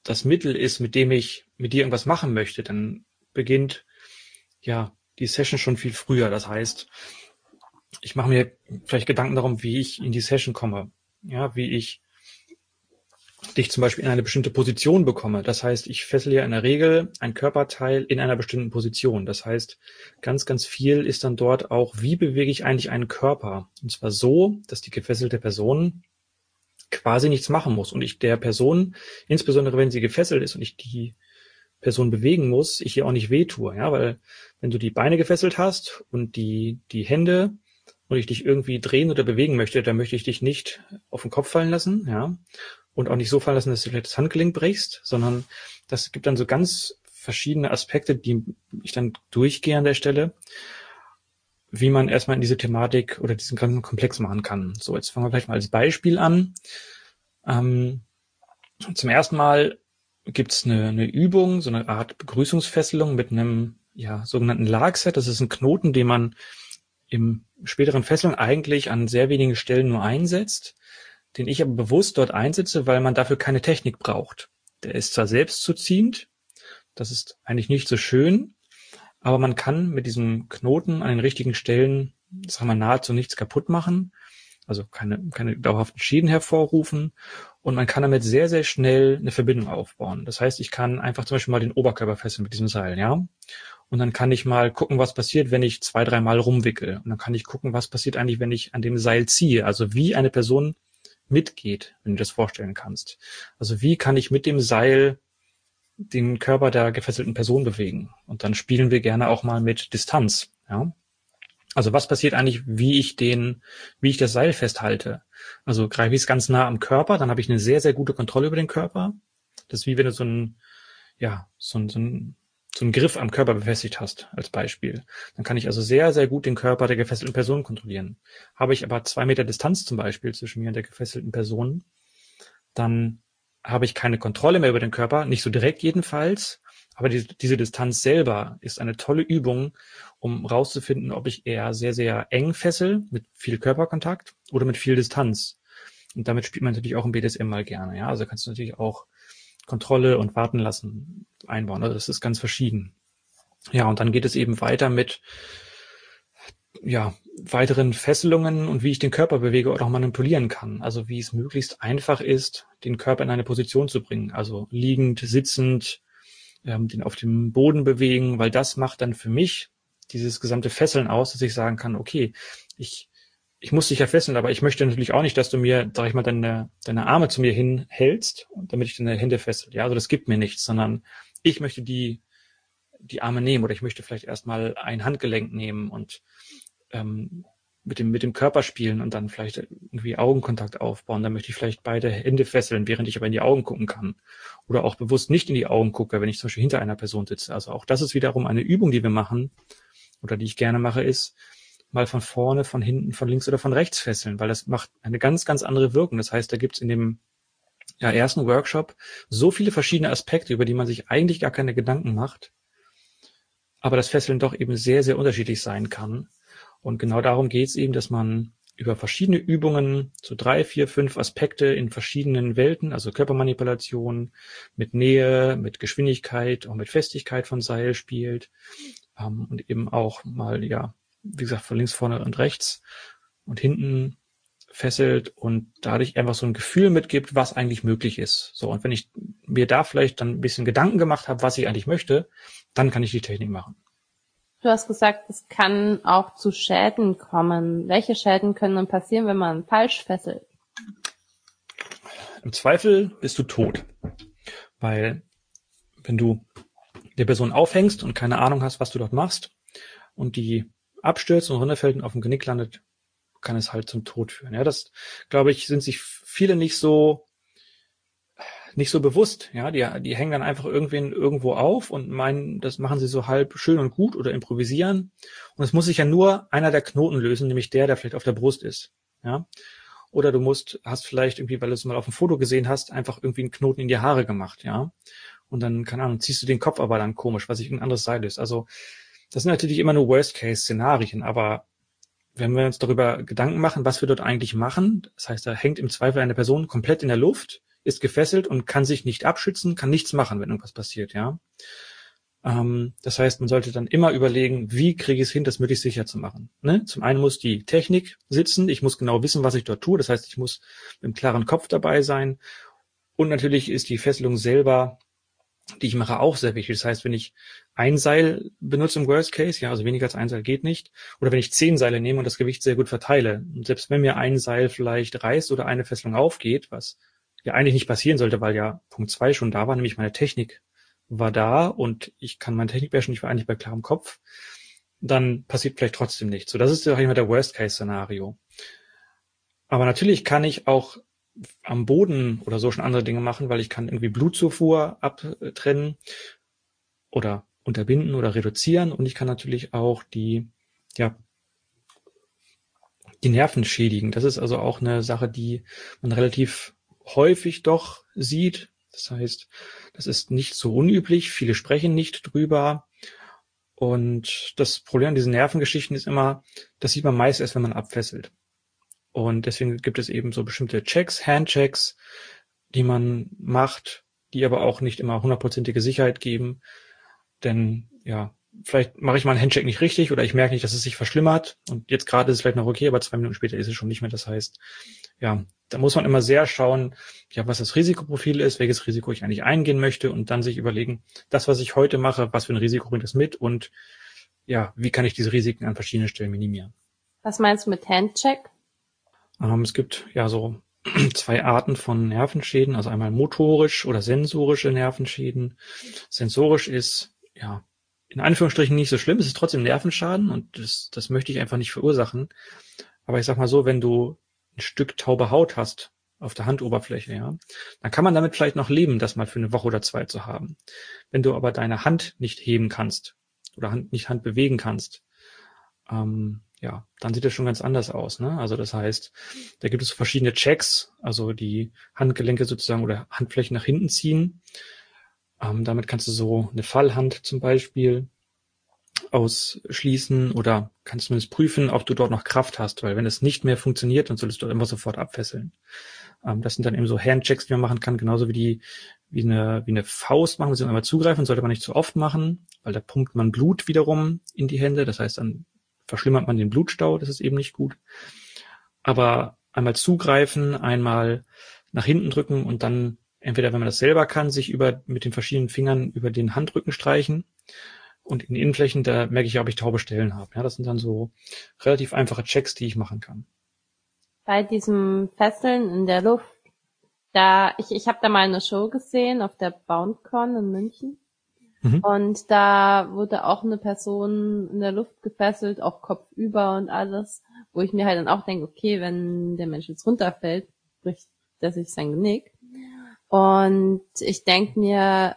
das Mittel ist, mit dem ich mit dir irgendwas machen möchte, dann beginnt ja die Session schon viel früher. Das heißt, ich mache mir vielleicht Gedanken darum, wie ich in die Session komme, ja, wie ich dich zum Beispiel in eine bestimmte Position bekomme. Das heißt, ich fessel ja in der Regel ein Körperteil in einer bestimmten Position. Das heißt, ganz, ganz viel ist dann dort auch, wie bewege ich eigentlich einen Körper? Und zwar so, dass die gefesselte Person quasi nichts machen muss. Und ich der Person, insbesondere wenn sie gefesselt ist und ich die Person bewegen muss, ich ihr auch nicht wehtue, ja, weil wenn du die Beine gefesselt hast und die, die Hände und ich dich irgendwie drehen oder bewegen möchte, dann möchte ich dich nicht auf den Kopf fallen lassen, ja, und auch nicht so fallen lassen, dass du vielleicht das Handgelenk brichst, sondern das gibt dann so ganz verschiedene Aspekte, die ich dann durchgehe an der Stelle wie man erstmal in diese Thematik oder diesen ganzen Komplex machen kann. So, jetzt fangen wir vielleicht mal als Beispiel an. Ähm, zum ersten Mal gibt es eine, eine Übung, so eine Art Begrüßungsfesselung mit einem ja, sogenannten Lagset. Das ist ein Knoten, den man im späteren Fesseln eigentlich an sehr wenigen Stellen nur einsetzt, den ich aber bewusst dort einsetze, weil man dafür keine Technik braucht. Der ist zwar selbstzuziehend, das ist eigentlich nicht so schön, aber man kann mit diesem Knoten an den richtigen Stellen, sagen wir, nahezu nichts kaputt machen, also keine, keine dauerhaften Schäden hervorrufen und man kann damit sehr, sehr schnell eine Verbindung aufbauen. Das heißt, ich kann einfach zum Beispiel mal den Oberkörper fesseln mit diesem Seil, ja. Und dann kann ich mal gucken, was passiert, wenn ich zwei, dreimal rumwickel. Und dann kann ich gucken, was passiert eigentlich, wenn ich an dem Seil ziehe. Also wie eine Person mitgeht, wenn du das vorstellen kannst. Also wie kann ich mit dem Seil den Körper der gefesselten Person bewegen. Und dann spielen wir gerne auch mal mit Distanz. Ja? Also was passiert eigentlich, wie ich den, wie ich das Seil festhalte? Also greife ich es ganz nah am Körper, dann habe ich eine sehr, sehr gute Kontrolle über den Körper. Das ist wie wenn du so ein, ja, so ein, so ein, so ein Griff am Körper befestigt hast, als Beispiel. Dann kann ich also sehr, sehr gut den Körper der gefesselten Person kontrollieren. Habe ich aber zwei Meter Distanz zum Beispiel zwischen mir und der gefesselten Person, dann habe ich keine Kontrolle mehr über den Körper, nicht so direkt jedenfalls, aber die, diese Distanz selber ist eine tolle Übung, um rauszufinden, ob ich eher sehr, sehr eng fessel, mit viel Körperkontakt oder mit viel Distanz. Und damit spielt man natürlich auch im BDSM mal gerne. Ja, also kannst du natürlich auch Kontrolle und Warten lassen einbauen. Also das ist ganz verschieden. Ja, und dann geht es eben weiter mit ja, weiteren Fesselungen und wie ich den Körper bewege oder auch manipulieren kann. Also wie es möglichst einfach ist, den Körper in eine Position zu bringen. Also liegend, sitzend, ähm, den auf dem Boden bewegen, weil das macht dann für mich dieses gesamte Fesseln aus, dass ich sagen kann, okay, ich, ich muss dich ja fesseln, aber ich möchte natürlich auch nicht, dass du mir, sag ich mal, deine, deine Arme zu mir hinhältst, damit ich deine Hände fessel. Ja, also das gibt mir nichts, sondern ich möchte die, die Arme nehmen oder ich möchte vielleicht erstmal ein Handgelenk nehmen und ähm, mit dem, mit dem Körper spielen und dann vielleicht irgendwie Augenkontakt aufbauen. Dann möchte ich vielleicht beide Hände fesseln, während ich aber in die Augen gucken kann. Oder auch bewusst nicht in die Augen gucke, wenn ich zum Beispiel hinter einer Person sitze. Also auch das ist wiederum eine Übung, die wir machen oder die ich gerne mache, ist mal von vorne, von hinten, von links oder von rechts fesseln, weil das macht eine ganz, ganz andere Wirkung. Das heißt, da gibt's in dem ja, ersten Workshop so viele verschiedene Aspekte, über die man sich eigentlich gar keine Gedanken macht, aber das Fesseln doch eben sehr, sehr unterschiedlich sein kann. Und genau darum geht es eben, dass man über verschiedene Übungen, so drei, vier, fünf Aspekte in verschiedenen Welten, also Körpermanipulation mit Nähe, mit Geschwindigkeit, auch mit Festigkeit von Seil spielt ähm, und eben auch mal, ja, wie gesagt, von links, vorne und rechts und hinten fesselt und dadurch einfach so ein Gefühl mitgibt, was eigentlich möglich ist. So, und wenn ich mir da vielleicht dann ein bisschen Gedanken gemacht habe, was ich eigentlich möchte, dann kann ich die Technik machen. Du hast gesagt, es kann auch zu Schäden kommen. Welche Schäden können dann passieren, wenn man falsch fesselt? Im Zweifel bist du tot. Weil wenn du der Person aufhängst und keine Ahnung hast, was du dort machst und die abstürzt und runterfällt und auf dem Genick landet, kann es halt zum Tod führen. Ja, das, glaube ich, sind sich viele nicht so nicht so bewusst. Ja, die, die hängen dann einfach irgendwen irgendwo auf und meinen, das machen sie so halb schön und gut oder improvisieren. Und es muss sich ja nur einer der Knoten lösen, nämlich der, der vielleicht auf der Brust ist. Ja. Oder du musst, hast vielleicht irgendwie, weil du es mal auf dem Foto gesehen hast, einfach irgendwie einen Knoten in die Haare gemacht, ja. Und dann, keine Ahnung, ziehst du den Kopf aber dann komisch, weil sich ein anderes Seil ist. Also, das sind natürlich immer nur Worst-Case-Szenarien, aber wenn wir uns darüber Gedanken machen, was wir dort eigentlich machen, das heißt, da hängt im Zweifel eine Person komplett in der Luft, ist gefesselt und kann sich nicht abschützen, kann nichts machen, wenn irgendwas passiert, ja. Ähm, das heißt, man sollte dann immer überlegen, wie kriege ich es hin, das möglichst sicher zu machen. Ne? Zum einen muss die Technik sitzen, ich muss genau wissen, was ich dort tue, das heißt, ich muss mit einem klaren Kopf dabei sein und natürlich ist die Fesselung selber die ich mache, auch sehr wichtig. Das heißt, wenn ich ein Seil benutze im Worst Case, ja, also weniger als ein Seil geht nicht, oder wenn ich zehn Seile nehme und das Gewicht sehr gut verteile, und selbst wenn mir ein Seil vielleicht reißt oder eine Fesselung aufgeht, was ja eigentlich nicht passieren sollte, weil ja Punkt zwei schon da war, nämlich meine Technik war da und ich kann meine Technik bashen, ich war eigentlich bei klarem Kopf, dann passiert vielleicht trotzdem nichts. So, das ist ja immer der Worst-Case-Szenario. Aber natürlich kann ich auch am Boden oder so schon andere Dinge machen, weil ich kann irgendwie Blutzufuhr abtrennen oder unterbinden oder reduzieren und ich kann natürlich auch die, ja, die Nerven schädigen. Das ist also auch eine Sache, die man relativ häufig doch sieht. Das heißt, das ist nicht so unüblich. Viele sprechen nicht drüber. Und das Problem an diesen Nervengeschichten ist immer, das sieht man meist erst, wenn man abfesselt. Und deswegen gibt es eben so bestimmte Checks, Handchecks, die man macht, die aber auch nicht immer hundertprozentige Sicherheit geben. Denn ja, vielleicht mache ich mal einen Handcheck nicht richtig oder ich merke nicht, dass es sich verschlimmert. Und jetzt gerade ist es vielleicht noch okay, aber zwei Minuten später ist es schon nicht mehr. Das heißt, ja, da muss man immer sehr schauen, ja, was das Risikoprofil ist, welches Risiko ich eigentlich eingehen möchte und dann sich überlegen, das, was ich heute mache, was für ein Risiko bringt es mit und ja, wie kann ich diese Risiken an verschiedenen Stellen minimieren. Was meinst du mit Handcheck? Ähm, es gibt ja so <clears throat> zwei Arten von Nervenschäden, also einmal motorisch oder sensorische Nervenschäden. Sensorisch ist ja in Anführungsstrichen nicht so schlimm, es ist trotzdem Nervenschaden und das, das möchte ich einfach nicht verursachen. Aber ich sag mal so, wenn du ein Stück taube Haut hast auf der Handoberfläche, ja, dann kann man damit vielleicht noch leben, das mal für eine Woche oder zwei zu haben. Wenn du aber deine Hand nicht heben kannst oder Hand, nicht Hand bewegen kannst, ähm, ja, dann sieht das schon ganz anders aus. Ne? Also das heißt, da gibt es verschiedene Checks, also die Handgelenke sozusagen oder Handflächen nach hinten ziehen. Ähm, damit kannst du so eine Fallhand zum Beispiel ausschließen oder kannst zumindest prüfen, ob du dort noch Kraft hast, weil wenn es nicht mehr funktioniert, dann solltest du immer sofort abfesseln. Ähm, das sind dann eben so Handchecks, die man machen kann, genauso wie die wie eine wie eine Faust machen, sie einmal zugreifen, sollte man nicht zu oft machen, weil da pumpt man Blut wiederum in die Hände, das heißt dann verschlimmert man den Blutstau, das ist eben nicht gut. Aber einmal zugreifen, einmal nach hinten drücken und dann entweder, wenn man das selber kann, sich über mit den verschiedenen Fingern über den Handrücken streichen und in Innenflächen, da merke ich ja, ob ich taube Stellen habe. Ja, das sind dann so relativ einfache Checks, die ich machen kann. Bei diesem Fesseln in der Luft, da ich ich habe da mal eine Show gesehen auf der BoundCon in München. Mhm. Und da wurde auch eine Person in der Luft gefesselt, auch kopfüber und alles, wo ich mir halt dann auch denke, okay, wenn der Mensch jetzt runterfällt, bricht der sich sein Genick. Und ich denke mir,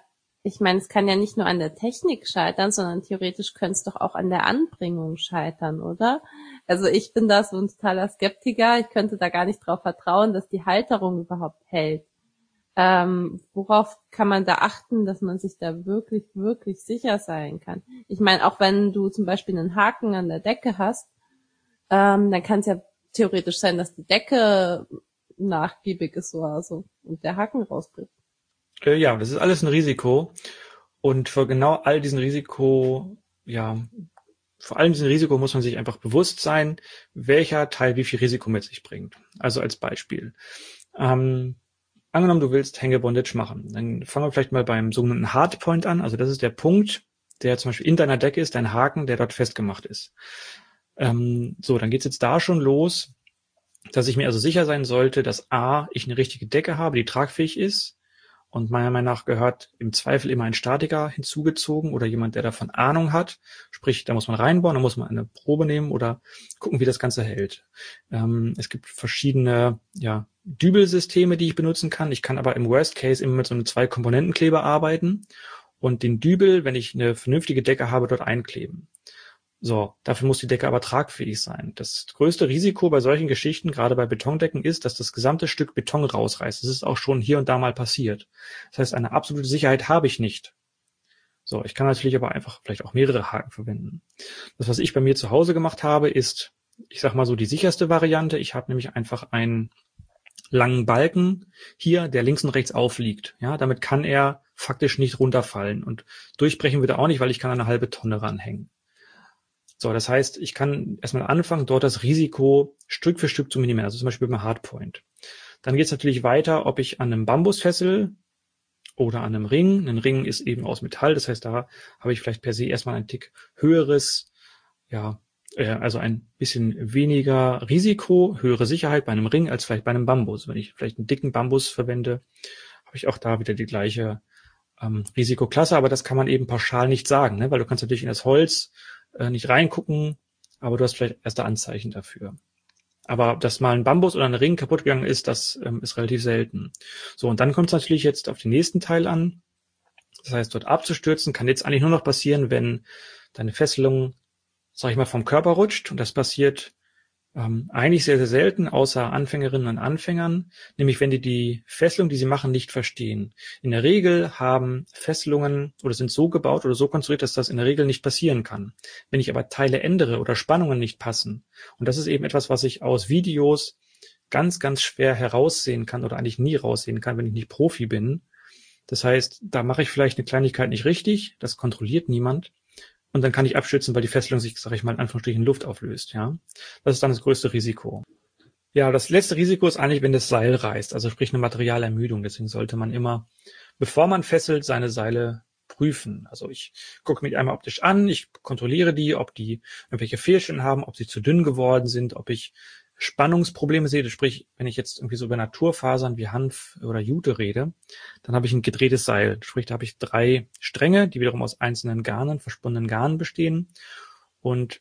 ich meine, es kann ja nicht nur an der Technik scheitern, sondern theoretisch könnte es doch auch an der Anbringung scheitern, oder? Also ich bin da so ein totaler Skeptiker. Ich könnte da gar nicht drauf vertrauen, dass die Halterung überhaupt hält. Ähm, worauf kann man da achten, dass man sich da wirklich, wirklich sicher sein kann? Ich meine, auch wenn du zum Beispiel einen Haken an der Decke hast, ähm, dann kann es ja theoretisch sein, dass die Decke nachgiebig ist so und der Haken rausbricht. Äh, ja, das ist alles ein Risiko. Und für genau all diesen Risiko, ja, vor allem diesem Risiko muss man sich einfach bewusst sein, welcher Teil wie viel Risiko mit sich bringt. Also als Beispiel. Ähm, angenommen, du willst Hänge Bondage machen. Dann fangen wir vielleicht mal beim sogenannten Hardpoint an. Also das ist der Punkt, der zum Beispiel in deiner Decke ist, dein Haken, der dort festgemacht ist. Ähm, so, dann geht's jetzt da schon los, dass ich mir also sicher sein sollte, dass A, ich eine richtige Decke habe, die tragfähig ist, und meiner Meinung nach gehört im Zweifel immer ein Statiker hinzugezogen oder jemand, der davon Ahnung hat. Sprich, da muss man reinbauen, da muss man eine Probe nehmen oder gucken, wie das Ganze hält. Ähm, es gibt verschiedene ja, Dübelsysteme, die ich benutzen kann. Ich kann aber im Worst Case immer mit so einem Zwei-Komponenten-Kleber arbeiten und den Dübel, wenn ich eine vernünftige Decke habe, dort einkleben. So, dafür muss die Decke aber tragfähig sein. Das größte Risiko bei solchen Geschichten, gerade bei Betondecken, ist, dass das gesamte Stück Beton rausreißt. Das ist auch schon hier und da mal passiert. Das heißt, eine absolute Sicherheit habe ich nicht. So, ich kann natürlich aber einfach vielleicht auch mehrere Haken verwenden. Das, was ich bei mir zu Hause gemacht habe, ist, ich sag mal so, die sicherste Variante. Ich habe nämlich einfach einen langen Balken hier, der links und rechts aufliegt. Ja, damit kann er faktisch nicht runterfallen und durchbrechen wird er auch nicht, weil ich kann eine halbe Tonne ranhängen. So, das heißt, ich kann erstmal anfangen, dort das Risiko Stück für Stück zu minimieren, also zum Beispiel beim Hardpoint. Dann geht es natürlich weiter, ob ich an einem Bambus fessel oder an einem Ring. Ein Ring ist eben aus Metall, das heißt, da habe ich vielleicht per se erstmal ein Tick höheres, ja, äh, also ein bisschen weniger Risiko, höhere Sicherheit bei einem Ring als vielleicht bei einem Bambus. Wenn ich vielleicht einen dicken Bambus verwende, habe ich auch da wieder die gleiche ähm, Risikoklasse, aber das kann man eben pauschal nicht sagen, ne? weil du kannst natürlich in das Holz äh, nicht reingucken, aber du hast vielleicht erste Anzeichen dafür. Aber dass mal ein Bambus oder ein Ring kaputt gegangen ist, das ähm, ist relativ selten. So, und dann kommt es natürlich jetzt auf den nächsten Teil an. Das heißt, dort abzustürzen kann jetzt eigentlich nur noch passieren, wenn deine Fesselung, sag ich mal, vom Körper rutscht. Und das passiert ähm, eigentlich sehr, sehr selten, außer Anfängerinnen und Anfängern, nämlich wenn die die Fesselung, die sie machen, nicht verstehen. In der Regel haben Fesselungen oder sind so gebaut oder so konstruiert, dass das in der Regel nicht passieren kann. Wenn ich aber Teile ändere oder Spannungen nicht passen, und das ist eben etwas, was ich aus Videos ganz, ganz schwer heraussehen kann oder eigentlich nie raussehen kann, wenn ich nicht Profi bin. Das heißt, da mache ich vielleicht eine Kleinigkeit nicht richtig, das kontrolliert niemand und dann kann ich abstürzen, weil die Fesselung sich, sage ich mal, in Anführungsstrichen Luft auflöst. Ja, Das ist dann das größte Risiko. Ja, das letzte Risiko ist eigentlich, wenn das Seil reißt, also sprich eine Materialermüdung. Deswegen sollte man immer, bevor man fesselt, seine Seile prüfen. Also ich gucke mich einmal optisch an, ich kontrolliere die, ob die irgendwelche Fehlstellen haben, ob sie zu dünn geworden sind, ob ich Spannungsprobleme sehe, sprich, wenn ich jetzt irgendwie so über Naturfasern wie Hanf oder Jute rede, dann habe ich ein gedrehtes Seil. Sprich, da habe ich drei Stränge, die wiederum aus einzelnen Garnen, versponnenen Garnen bestehen. Und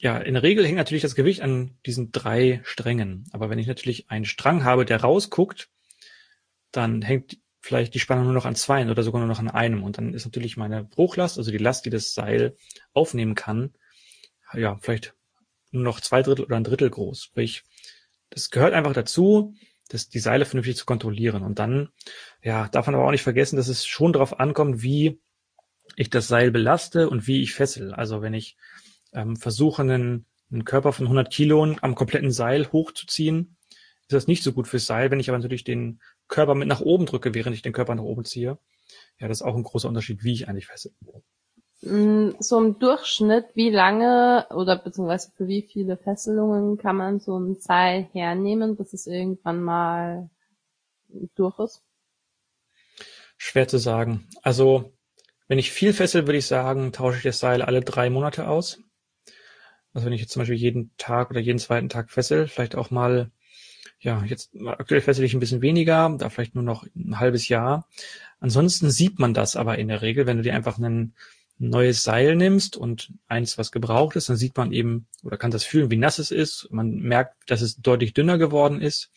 ja, in der Regel hängt natürlich das Gewicht an diesen drei Strängen. Aber wenn ich natürlich einen Strang habe, der rausguckt, dann hängt vielleicht die Spannung nur noch an zwei oder sogar nur noch an einem. Und dann ist natürlich meine Bruchlast, also die Last, die das Seil aufnehmen kann, ja, vielleicht nur noch zwei Drittel oder ein Drittel groß. Sprich, das gehört einfach dazu, das, die Seile vernünftig zu kontrollieren. Und dann, ja, darf man aber auch nicht vergessen, dass es schon darauf ankommt, wie ich das Seil belaste und wie ich fessel. Also wenn ich ähm, versuche, einen, einen Körper von 100 Kilo am kompletten Seil hochzuziehen, ist das nicht so gut fürs Seil. Wenn ich aber natürlich den Körper mit nach oben drücke, während ich den Körper nach oben ziehe, ja, das ist auch ein großer Unterschied, wie ich eigentlich fessel. Mm, so im Durchschnitt, wie lange oder beziehungsweise für wie viele Fesselungen kann man so ein Seil hernehmen, bis es irgendwann mal durch ist? Schwer zu sagen. Also, wenn ich viel fessel, würde ich sagen, tausche ich das Seil alle drei Monate aus. Also wenn ich jetzt zum Beispiel jeden Tag oder jeden zweiten Tag fessel, vielleicht auch mal, ja, jetzt aktuell fessel ich ein bisschen weniger, da vielleicht nur noch ein halbes Jahr. Ansonsten sieht man das aber in der Regel, wenn du dir einfach einen neues Seil nimmst und eins, was gebraucht ist, dann sieht man eben oder kann das fühlen, wie nass es ist. Man merkt, dass es deutlich dünner geworden ist.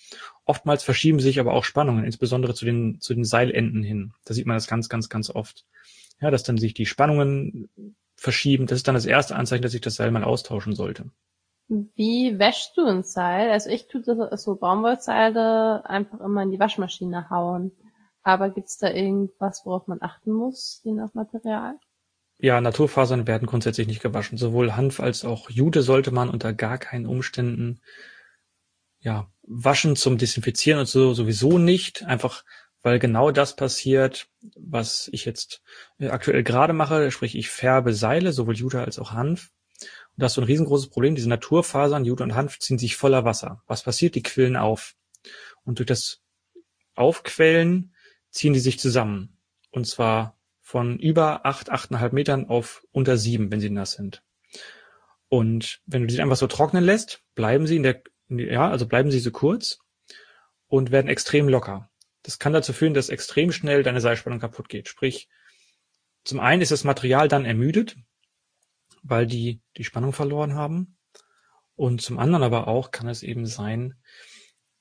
Oftmals verschieben sich aber auch Spannungen, insbesondere zu den, zu den Seilenden hin. Da sieht man das ganz, ganz, ganz oft. Ja, dass dann sich die Spannungen verschieben. Das ist dann das erste Anzeichen, dass ich das Seil mal austauschen sollte. Wie wäschst du ein Seil? Also ich tue das so Baumwollseile einfach immer in die Waschmaschine hauen. Aber gibt's da irgendwas, worauf man achten muss, je nach Material? Ja, Naturfasern werden grundsätzlich nicht gewaschen. Sowohl Hanf als auch Jute sollte man unter gar keinen Umständen ja, Waschen zum Desinfizieren und so sowieso nicht, einfach weil genau das passiert, was ich jetzt äh, aktuell gerade mache, sprich ich färbe Seile, sowohl Jute als auch Hanf. Und das ist so ein riesengroßes Problem, diese Naturfasern, Jute und Hanf ziehen sich voller Wasser. Was passiert? Die quillen auf. Und durch das Aufquellen ziehen die sich zusammen. Und zwar von über acht, achteinhalb Metern auf unter sieben, wenn sie nass sind. Und wenn du die einfach so trocknen lässt, bleiben sie in der, ja, also bleiben sie so kurz und werden extrem locker. Das kann dazu führen, dass extrem schnell deine Seilspannung kaputt geht. Sprich, zum einen ist das Material dann ermüdet, weil die die Spannung verloren haben. Und zum anderen aber auch kann es eben sein,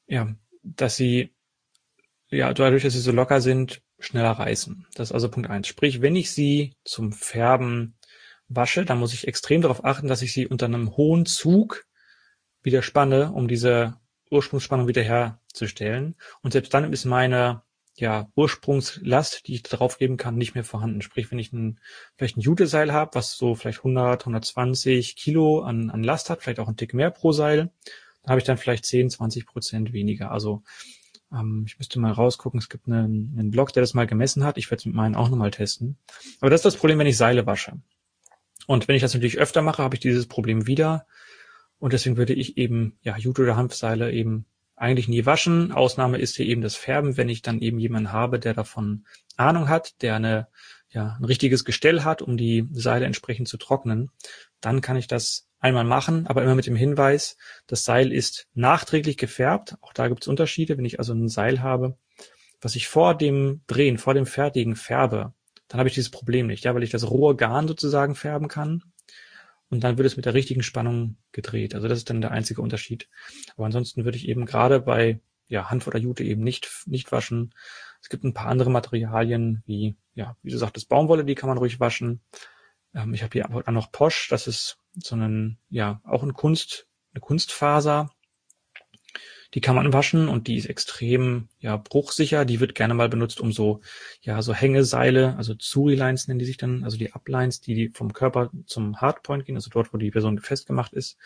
ja, dass sie, ja, dadurch, dass sie so locker sind, schneller reißen. Das ist also Punkt eins. Sprich, wenn ich sie zum Färben wasche, dann muss ich extrem darauf achten, dass ich sie unter einem hohen Zug wieder spanne, um diese Ursprungsspannung wieder herzustellen. Und selbst dann ist meine ja, Ursprungslast, die ich drauf geben kann, nicht mehr vorhanden. Sprich, wenn ich ein, vielleicht ein Juteseil habe, was so vielleicht 100, 120 Kilo an, an Last hat, vielleicht auch ein Tick mehr pro Seil, dann habe ich dann vielleicht 10, 20 Prozent weniger. Also ähm, ich müsste mal rausgucken, es gibt einen, einen Blog, der das mal gemessen hat. Ich werde es mit meinen auch nochmal testen. Aber das ist das Problem, wenn ich Seile wasche. Und wenn ich das natürlich öfter mache, habe ich dieses Problem wieder. Und deswegen würde ich eben, ja, Jute oder Hanfseile eben eigentlich nie waschen. Ausnahme ist hier eben das Färben, wenn ich dann eben jemanden habe, der davon Ahnung hat, der eine, ja, ein richtiges Gestell hat, um die Seile entsprechend zu trocknen, dann kann ich das einmal machen, aber immer mit dem Hinweis, das Seil ist nachträglich gefärbt. Auch da gibt es Unterschiede. Wenn ich also ein Seil habe, was ich vor dem Drehen, vor dem Fertigen färbe, dann habe ich dieses Problem nicht, ja, weil ich das rohe Garn sozusagen färben kann und dann wird es mit der richtigen Spannung gedreht. Also das ist dann der einzige Unterschied. Aber ansonsten würde ich eben gerade bei ja, Hanf oder Jute eben nicht, nicht waschen. Es gibt ein paar andere Materialien, wie, ja, wie du sagtest, Baumwolle, die kann man ruhig waschen. Ähm, ich habe hier auch noch Posch, das ist so ein, ja, auch ein Kunst, eine Kunstfaser. Die kann man waschen und die ist extrem ja bruchsicher. Die wird gerne mal benutzt, um so ja so Hängeseile, also Zuri-Lines nennen die sich dann, also die Uplines, die vom Körper zum Hardpoint gehen, also dort, wo die Person festgemacht ist.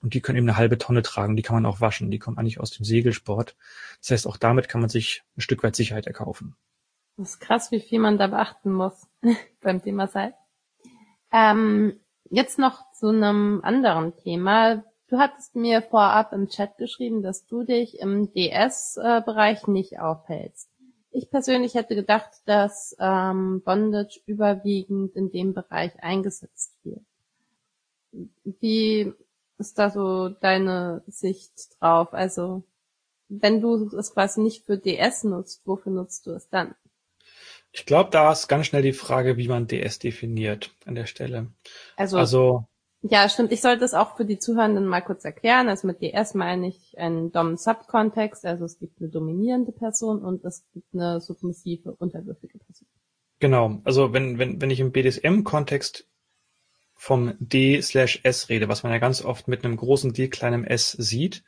Und die können eben eine halbe Tonne tragen. Die kann man auch waschen. Die kommen eigentlich aus dem Segelsport. Das heißt, auch damit kann man sich ein Stück weit Sicherheit erkaufen. Das ist krass, wie viel man da beachten muss <laughs> beim Thema Seil. Ähm, jetzt noch zu einem anderen Thema. Du hattest mir vorab im Chat geschrieben, dass du dich im DS-Bereich nicht aufhältst. Ich persönlich hätte gedacht, dass ähm, Bondage überwiegend in dem Bereich eingesetzt wird. Wie ist da so deine Sicht drauf? Also, wenn du es quasi nicht für DS nutzt, wofür nutzt du es dann? Ich glaube, da ist ganz schnell die Frage, wie man DS definiert an der Stelle. Also, also ja, stimmt. Ich sollte es auch für die Zuhörenden mal kurz erklären. Also mit DS meine ich einen Dom-Sub-Kontext. Also es gibt eine dominierende Person und es gibt eine submissive, unterwürfige Person. Genau. Also wenn, wenn, wenn ich im BDSM-Kontext vom D slash S rede, was man ja ganz oft mit einem großen D kleinem S sieht,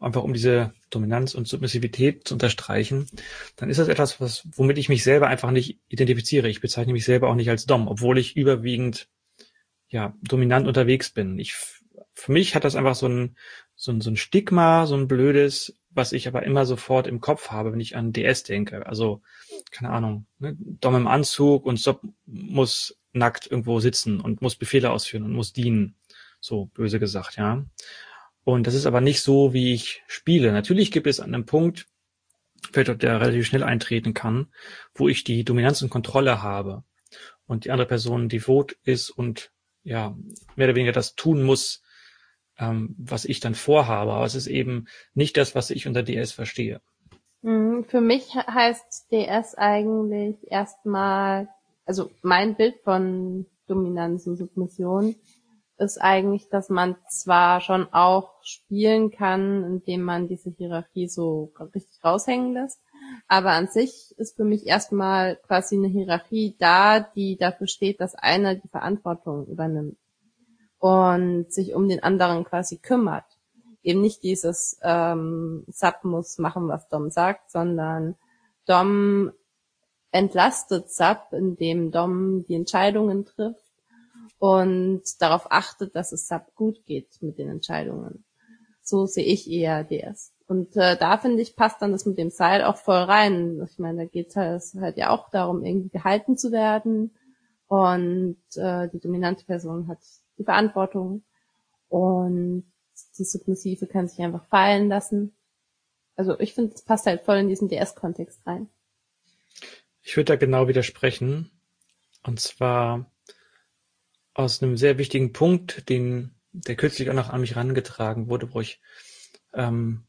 einfach um diese Dominanz und Submissivität zu unterstreichen, dann ist das etwas, was, womit ich mich selber einfach nicht identifiziere. Ich bezeichne mich selber auch nicht als Dom, obwohl ich überwiegend ja, dominant unterwegs bin. Ich, für mich hat das einfach so ein, so ein, so ein Stigma, so ein blödes, was ich aber immer sofort im Kopf habe, wenn ich an DS denke. Also, keine Ahnung, ne, Dom im Anzug und Sub muss nackt irgendwo sitzen und muss Befehle ausführen und muss dienen. So böse gesagt, ja. Und das ist aber nicht so, wie ich spiele. Natürlich gibt es an einem Punkt, vielleicht der relativ schnell eintreten kann, wo ich die Dominanz und Kontrolle habe und die andere Person devot ist und ja, mehr oder weniger das tun muss, ähm, was ich dann vorhabe. Aber es ist eben nicht das, was ich unter DS verstehe. Mhm, für mich heißt DS eigentlich erstmal, also mein Bild von Dominanz und Submission ist eigentlich, dass man zwar schon auch spielen kann, indem man diese Hierarchie so richtig raushängen lässt, aber an sich ist für mich erstmal quasi eine Hierarchie da, die dafür steht, dass einer die Verantwortung übernimmt und sich um den anderen quasi kümmert. Eben nicht dieses ähm, Sub muss machen, was Dom sagt, sondern Dom entlastet Sub, indem Dom die Entscheidungen trifft und darauf achtet, dass es Sub gut geht mit den Entscheidungen. So sehe ich eher DS. Und äh, da finde ich, passt dann das mit dem Seil auch voll rein. Ich meine, da geht halt, halt ja auch darum, irgendwie gehalten zu werden. Und äh, die dominante Person hat die Verantwortung. Und die Submissive kann sich einfach fallen lassen. Also ich finde, es passt halt voll in diesen DS-Kontext rein. Ich würde da genau widersprechen. Und zwar aus einem sehr wichtigen Punkt, den der kürzlich auch noch an mich herangetragen wurde, wo ich ähm,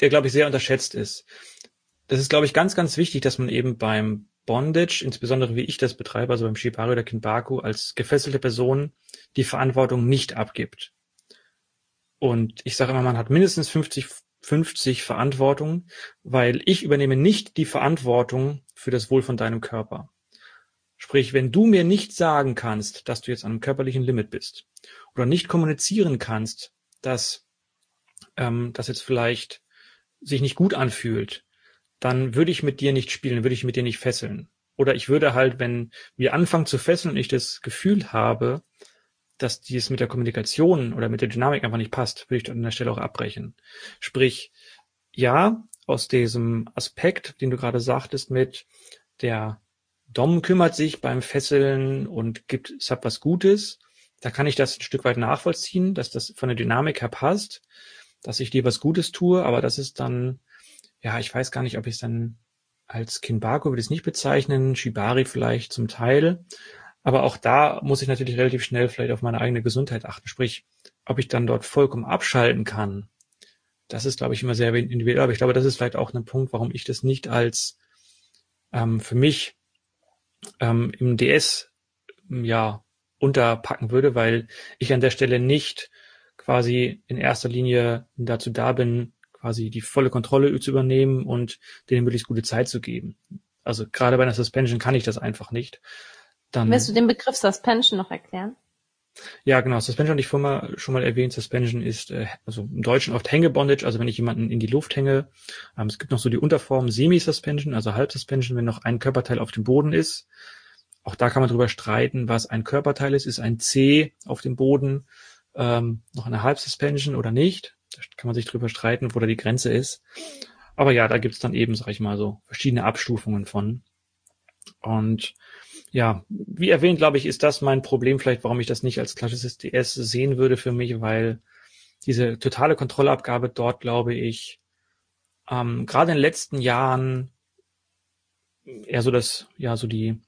der, glaube ich, sehr unterschätzt ist. Das ist, glaube ich, ganz, ganz wichtig, dass man eben beim Bondage, insbesondere wie ich das betreibe, also beim Shibari oder Kinbaku, als gefesselte Person die Verantwortung nicht abgibt. Und ich sage immer, man hat mindestens 50, 50 Verantwortung, weil ich übernehme nicht die Verantwortung für das Wohl von deinem Körper. Sprich, wenn du mir nicht sagen kannst, dass du jetzt an einem körperlichen Limit bist oder nicht kommunizieren kannst, dass ähm, das jetzt vielleicht sich nicht gut anfühlt, dann würde ich mit dir nicht spielen, würde ich mit dir nicht fesseln. Oder ich würde halt, wenn wir anfangen zu fesseln und ich das Gefühl habe, dass dies mit der Kommunikation oder mit der Dynamik einfach nicht passt, würde ich an der Stelle auch abbrechen. Sprich, ja, aus diesem Aspekt, den du gerade sagtest, mit der Dom kümmert sich beim Fesseln und gibt Sub was Gutes, da kann ich das ein Stück weit nachvollziehen, dass das von der Dynamik her passt dass ich dir was Gutes tue, aber das ist dann, ja, ich weiß gar nicht, ob ich es dann als Kinbaku würde es nicht bezeichnen, Shibari vielleicht zum Teil. Aber auch da muss ich natürlich relativ schnell vielleicht auf meine eigene Gesundheit achten. Sprich, ob ich dann dort vollkommen abschalten kann. Das ist, glaube ich, immer sehr individuell. Aber ich glaube, das ist vielleicht auch ein Punkt, warum ich das nicht als ähm, für mich ähm, im DS ja unterpacken würde, weil ich an der Stelle nicht quasi in erster Linie dazu da bin, quasi die volle Kontrolle zu übernehmen und denen möglichst gute Zeit zu geben. Also gerade bei einer Suspension kann ich das einfach nicht. Dann, Willst du den Begriff Suspension noch erklären? Ja, genau. Suspension hatte ich vorhin schon mal erwähnt. Suspension ist äh, also im Deutschen oft Hängebondage, also wenn ich jemanden in die Luft hänge. Ähm, es gibt noch so die Unterform Semi-Suspension, also Halbsuspension, wenn noch ein Körperteil auf dem Boden ist. Auch da kann man drüber streiten, was ein Körperteil ist. Ist ein C auf dem Boden ähm, noch eine Halbsuspension oder nicht. Da kann man sich drüber streiten, wo da die Grenze ist. Aber ja, da gibt's dann eben, sag ich mal, so verschiedene Abstufungen von. Und ja, wie erwähnt, glaube ich, ist das mein Problem vielleicht, warum ich das nicht als klassisches DS sehen würde für mich, weil diese totale Kontrollabgabe dort, glaube ich, ähm, gerade in den letzten Jahren eher so das, ja, so die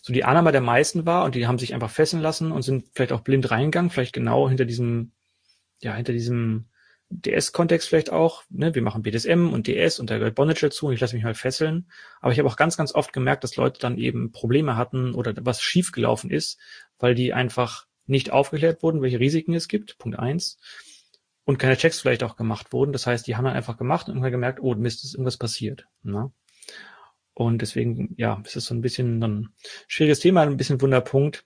so die Annahme der meisten war und die haben sich einfach fesseln lassen und sind vielleicht auch blind reingegangen, vielleicht genau hinter diesem, ja, hinter diesem DS-Kontext vielleicht auch, ne, wir machen BDSM und DS und da gehört Bondage dazu und ich lasse mich mal fesseln. Aber ich habe auch ganz, ganz oft gemerkt, dass Leute dann eben Probleme hatten oder was schiefgelaufen ist, weil die einfach nicht aufgeklärt wurden, welche Risiken es gibt, Punkt eins, und keine Checks vielleicht auch gemacht wurden. Das heißt, die haben dann einfach gemacht und irgendwann gemerkt, oh Mist, ist irgendwas passiert. Ne? Und deswegen, ja, es ist so ein bisschen ein schwieriges Thema, ein bisschen Wunderpunkt.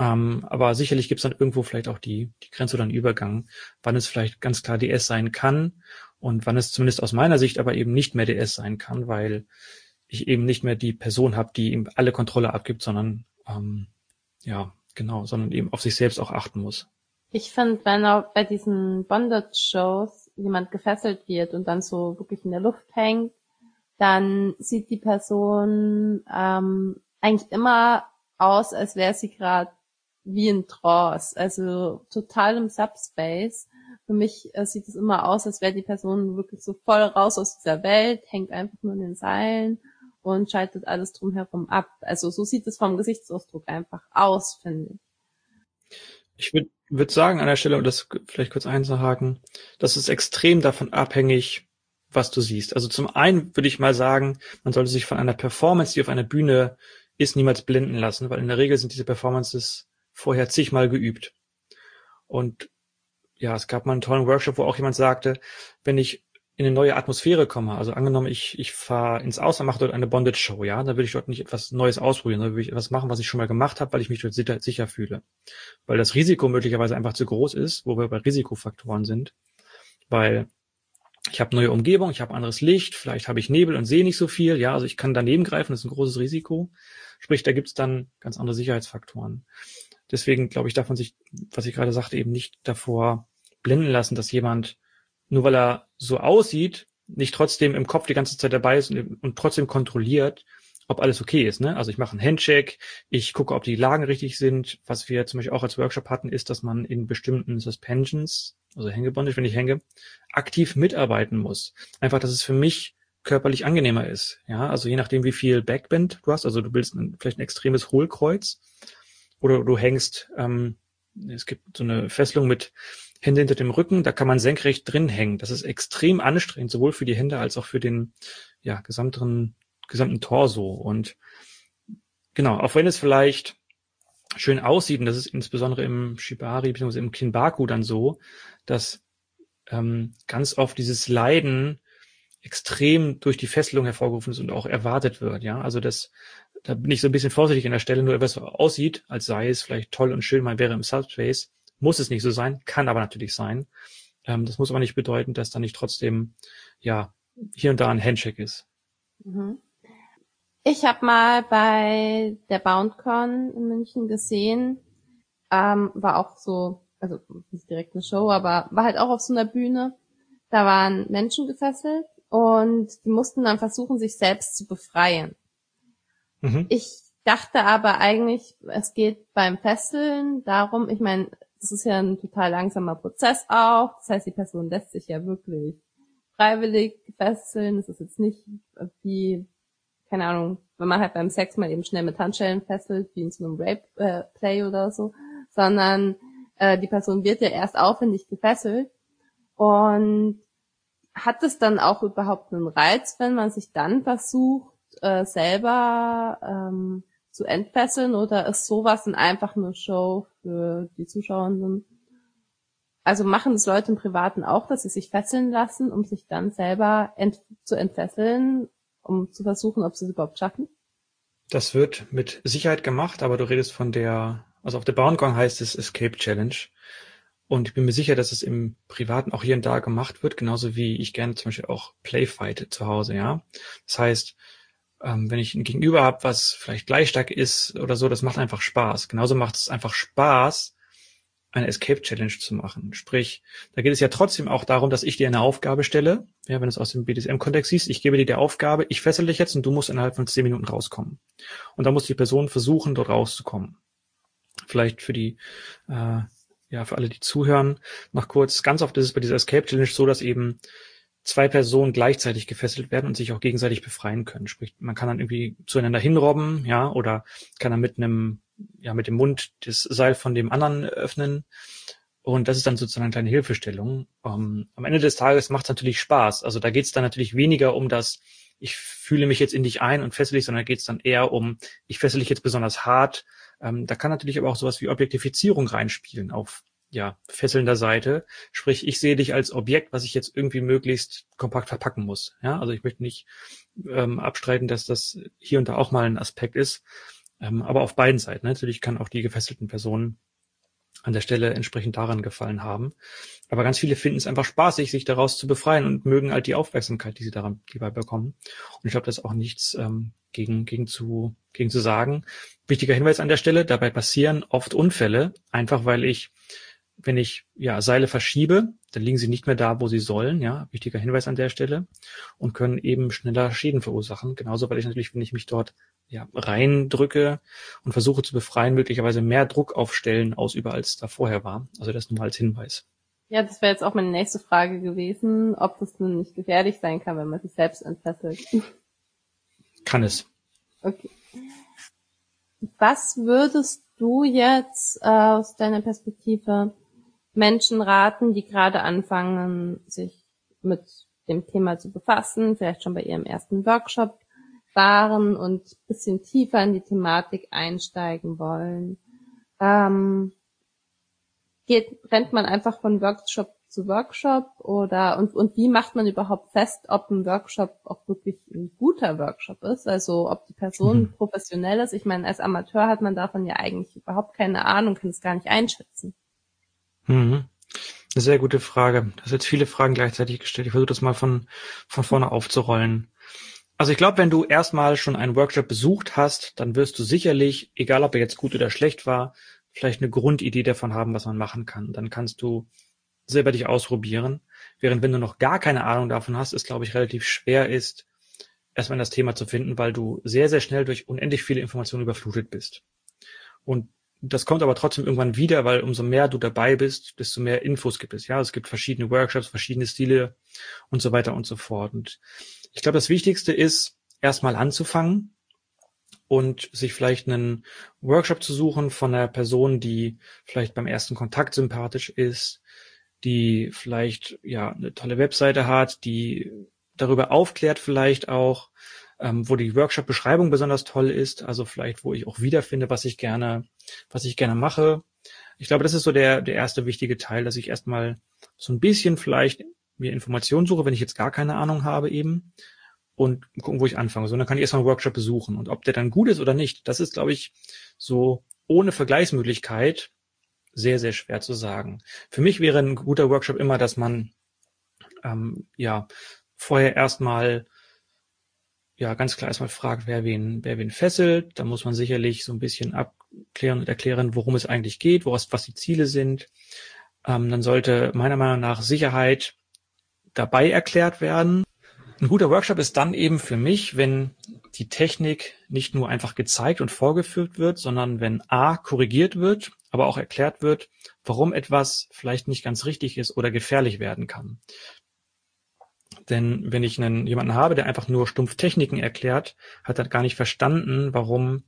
Ähm, aber sicherlich gibt es dann irgendwo vielleicht auch die, die Grenze oder einen Übergang, wann es vielleicht ganz klar DS sein kann und wann es zumindest aus meiner Sicht aber eben nicht mehr DS sein kann, weil ich eben nicht mehr die Person habe, die ihm alle Kontrolle abgibt, sondern ähm, ja, genau, sondern eben auf sich selbst auch achten muss. Ich finde, wenn auch bei diesen Bondage-Shows jemand gefesselt wird und dann so wirklich in der Luft hängt dann sieht die Person ähm, eigentlich immer aus, als wäre sie gerade wie in Trance, also total im Subspace. Für mich äh, sieht es immer aus, als wäre die Person wirklich so voll raus aus dieser Welt, hängt einfach nur in den Seilen und schaltet alles drumherum ab. Also so sieht es vom Gesichtsausdruck einfach aus, finde ich. Ich würde würd sagen an der Stelle, um das vielleicht kurz einzuhaken, das ist extrem davon abhängig, was du siehst. Also zum einen würde ich mal sagen, man sollte sich von einer Performance, die auf einer Bühne ist, niemals blenden lassen, weil in der Regel sind diese Performances vorher zigmal geübt. Und ja, es gab mal einen tollen Workshop, wo auch jemand sagte, wenn ich in eine neue Atmosphäre komme, also angenommen, ich, ich fahre ins Ausland, mache dort eine Bondage-Show, ja, dann würde ich dort nicht etwas Neues ausprobieren, dann würde ich etwas machen, was ich schon mal gemacht habe, weil ich mich dort sicher, sicher fühle. Weil das Risiko möglicherweise einfach zu groß ist, wo wir bei Risikofaktoren sind. Weil ich habe neue Umgebung, ich habe anderes Licht, vielleicht habe ich Nebel und sehe nicht so viel. Ja, also ich kann daneben greifen, das ist ein großes Risiko. Sprich, da gibt's dann ganz andere Sicherheitsfaktoren. Deswegen glaube ich, darf man sich, was ich gerade sagte, eben nicht davor blenden lassen, dass jemand nur weil er so aussieht, nicht trotzdem im Kopf die ganze Zeit dabei ist und, und trotzdem kontrolliert, ob alles okay ist. Ne? Also ich mache einen Handcheck, ich gucke, ob die Lagen richtig sind. Was wir zum Beispiel auch als Workshop hatten, ist, dass man in bestimmten Suspensions, also Hängebondage, wenn ich hänge, aktiv mitarbeiten muss. Einfach, dass es für mich körperlich angenehmer ist. Ja, also je nachdem, wie viel Backbend du hast, also du willst ein, vielleicht ein extremes Hohlkreuz oder du hängst, ähm, es gibt so eine Fesselung mit Hände hinter dem Rücken, da kann man senkrecht drin hängen. Das ist extrem anstrengend, sowohl für die Hände als auch für den ja, gesamten, gesamten Torso. Und genau, auch wenn es vielleicht schön aussieht, und das ist insbesondere im Shibari bzw. im Kinbaku dann so, dass ähm, ganz oft dieses Leiden extrem durch die Fesselung hervorgerufen ist und auch erwartet wird. Ja, also das, da bin ich so ein bisschen vorsichtig an der Stelle, nur was aussieht, als sei es vielleicht toll und schön, man wäre im Subspace, muss es nicht so sein, kann aber natürlich sein. Ähm, das muss aber nicht bedeuten, dass da nicht trotzdem, ja, hier und da ein Handshake ist. Mhm. Ich habe mal bei der BoundCon in München gesehen, ähm, war auch so, also nicht direkt eine Show, aber war halt auch auf so einer Bühne. Da waren Menschen gefesselt und die mussten dann versuchen, sich selbst zu befreien. Mhm. Ich dachte aber eigentlich, es geht beim Fesseln darum, ich meine, das ist ja ein total langsamer Prozess auch. Das heißt, die Person lässt sich ja wirklich freiwillig fesseln. Das ist jetzt nicht wie, keine Ahnung, wenn man halt beim Sex mal eben schnell mit Handschellen fesselt, wie in so einem Rape-Play äh, oder so, sondern äh, die Person wird ja erst aufwendig gefesselt. Und hat es dann auch überhaupt einen Reiz, wenn man sich dann versucht, äh, selber ähm, zu entfesseln oder ist sowas dann einfach eine Show für die Zuschauerinnen? Also machen das Leute im Privaten auch, dass sie sich fesseln lassen, um sich dann selber ent zu entfesseln, um zu versuchen, ob sie es überhaupt schaffen? Das wird mit Sicherheit gemacht, aber du redest von der, also auf der Boundgong heißt es Escape Challenge. Und ich bin mir sicher, dass es im Privaten auch hier und da gemacht wird, genauso wie ich gerne zum Beispiel auch Playfight zu Hause, ja. Das heißt, ähm, wenn ich ein Gegenüber habe, was vielleicht gleich stark ist oder so, das macht einfach Spaß. Genauso macht es einfach Spaß, eine Escape Challenge zu machen. Sprich, da geht es ja trotzdem auch darum, dass ich dir eine Aufgabe stelle. Ja, wenn du es aus dem BDSM-Kontext siehst, ich gebe dir die Aufgabe, ich fessel dich jetzt und du musst innerhalb von zehn Minuten rauskommen. Und da muss die Person versuchen, dort rauszukommen. Vielleicht für die, äh, ja, für alle, die zuhören, noch kurz, ganz oft ist es bei dieser Escape Challenge so, dass eben zwei Personen gleichzeitig gefesselt werden und sich auch gegenseitig befreien können. Sprich, man kann dann irgendwie zueinander hinrobben, ja, oder kann dann mit einem, ja, mit dem Mund das Seil von dem anderen öffnen. Und das ist dann sozusagen eine kleine Hilfestellung. Um, ähm, am Ende des Tages macht es natürlich Spaß. Also da geht es dann natürlich weniger um das, ich fühle mich jetzt in dich ein und fessel dich, sondern geht es dann eher um, ich fessel dich jetzt besonders hart. Ähm, da kann natürlich aber auch sowas wie Objektifizierung reinspielen auf ja, fesselnder Seite. Sprich, ich sehe dich als Objekt, was ich jetzt irgendwie möglichst kompakt verpacken muss. Ja, also ich möchte nicht ähm, abstreiten, dass das hier und da auch mal ein Aspekt ist. Ähm, aber auf beiden Seiten. Ne? Natürlich kann auch die gefesselten Personen an der Stelle entsprechend daran gefallen haben. Aber ganz viele finden es einfach spaßig, sich daraus zu befreien und mögen halt die Aufmerksamkeit, die sie daran dabei bekommen. Und ich glaube, das ist auch nichts ähm, gegen, gegen, zu, gegen zu sagen. Wichtiger Hinweis an der Stelle, dabei passieren oft Unfälle, einfach weil ich wenn ich ja Seile verschiebe, dann liegen sie nicht mehr da, wo sie sollen, ja, wichtiger Hinweis an der Stelle, und können eben schneller Schäden verursachen. Genauso, weil ich natürlich, wenn ich mich dort ja, reindrücke und versuche zu befreien, möglicherweise mehr Druck auf Stellen ausübe, als da vorher war. Also das nur mal als Hinweis. Ja, das wäre jetzt auch meine nächste Frage gewesen, ob das nun nicht gefährlich sein kann, wenn man sich selbst entfesselt. Kann es. Okay. Was würdest du jetzt äh, aus deiner Perspektive Menschen raten, die gerade anfangen, sich mit dem Thema zu befassen, vielleicht schon bei ihrem ersten Workshop waren und bisschen tiefer in die Thematik einsteigen wollen. Ähm, geht, rennt man einfach von Workshop zu Workshop oder und, und wie macht man überhaupt fest, ob ein Workshop auch wirklich ein guter Workshop ist, also ob die Person mhm. professionell ist. Ich meine, als Amateur hat man davon ja eigentlich überhaupt keine Ahnung, kann es gar nicht einschätzen. Mhm. Eine sehr gute Frage. Du hast jetzt viele Fragen gleichzeitig gestellt. Ich versuche das mal von, von vorne aufzurollen. Also ich glaube, wenn du erstmal schon einen Workshop besucht hast, dann wirst du sicherlich, egal ob er jetzt gut oder schlecht war, vielleicht eine Grundidee davon haben, was man machen kann. Dann kannst du selber dich ausprobieren. Während wenn du noch gar keine Ahnung davon hast, es glaube ich relativ schwer ist, erstmal in das Thema zu finden, weil du sehr, sehr schnell durch unendlich viele Informationen überflutet bist. Und das kommt aber trotzdem irgendwann wieder, weil umso mehr du dabei bist, desto mehr Infos gibt es. Ja, es gibt verschiedene Workshops, verschiedene Stile und so weiter und so fort. Und ich glaube, das Wichtigste ist, erstmal anzufangen und sich vielleicht einen Workshop zu suchen von einer Person, die vielleicht beim ersten Kontakt sympathisch ist, die vielleicht ja eine tolle Webseite hat, die darüber aufklärt vielleicht auch, ähm, wo die Workshop-Beschreibung besonders toll ist, also vielleicht, wo ich auch wiederfinde, was ich gerne, was ich gerne mache. Ich glaube, das ist so der, der erste wichtige Teil, dass ich erstmal so ein bisschen vielleicht mir Informationen suche, wenn ich jetzt gar keine Ahnung habe eben und gucken, wo ich anfange. So, dann kann ich erstmal einen Workshop besuchen und ob der dann gut ist oder nicht, das ist, glaube ich, so ohne Vergleichsmöglichkeit sehr, sehr schwer zu sagen. Für mich wäre ein guter Workshop immer, dass man ähm, ja vorher erstmal ja ganz klar erstmal fragt, wer wen, wer wen fesselt. Da muss man sicherlich so ein bisschen abklären und erklären, worum es eigentlich geht, woraus, was die Ziele sind. Ähm, dann sollte meiner Meinung nach Sicherheit dabei erklärt werden. Ein guter Workshop ist dann eben für mich, wenn die Technik nicht nur einfach gezeigt und vorgeführt wird, sondern wenn A korrigiert wird, aber auch erklärt wird, warum etwas vielleicht nicht ganz richtig ist oder gefährlich werden kann. Denn wenn ich einen, jemanden habe, der einfach nur stumpf Techniken erklärt, hat er gar nicht verstanden, warum,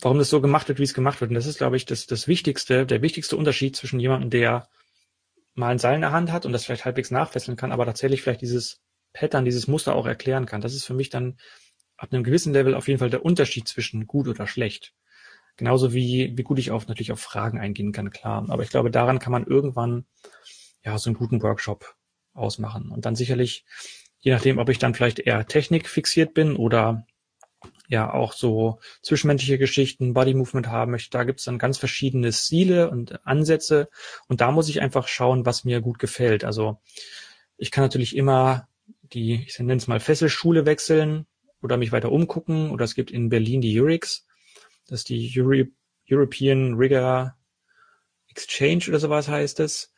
warum das so gemacht wird, wie es gemacht wird. Und das ist, glaube ich, das, das Wichtigste, der wichtigste Unterschied zwischen jemandem, der mal ein Seil in der Hand hat und das vielleicht halbwegs nachfesseln kann, aber tatsächlich vielleicht dieses Pattern, dieses Muster auch erklären kann. Das ist für mich dann ab einem gewissen Level auf jeden Fall der Unterschied zwischen gut oder schlecht. Genauso wie, wie gut ich auf, natürlich auf Fragen eingehen kann, klar. Aber ich glaube, daran kann man irgendwann, ja, so einen guten Workshop ausmachen. Und dann sicherlich, je nachdem, ob ich dann vielleicht eher Technik fixiert bin oder ja auch so zwischenmenschliche Geschichten, Body Movement haben möchte, da gibt's dann ganz verschiedene Stile und Ansätze. Und da muss ich einfach schauen, was mir gut gefällt. Also ich kann natürlich immer die, ich nenne es mal Fesselschule wechseln oder mich weiter umgucken. Oder es gibt in Berlin die Urix, das ist die Euro European Rigger Exchange oder sowas heißt es.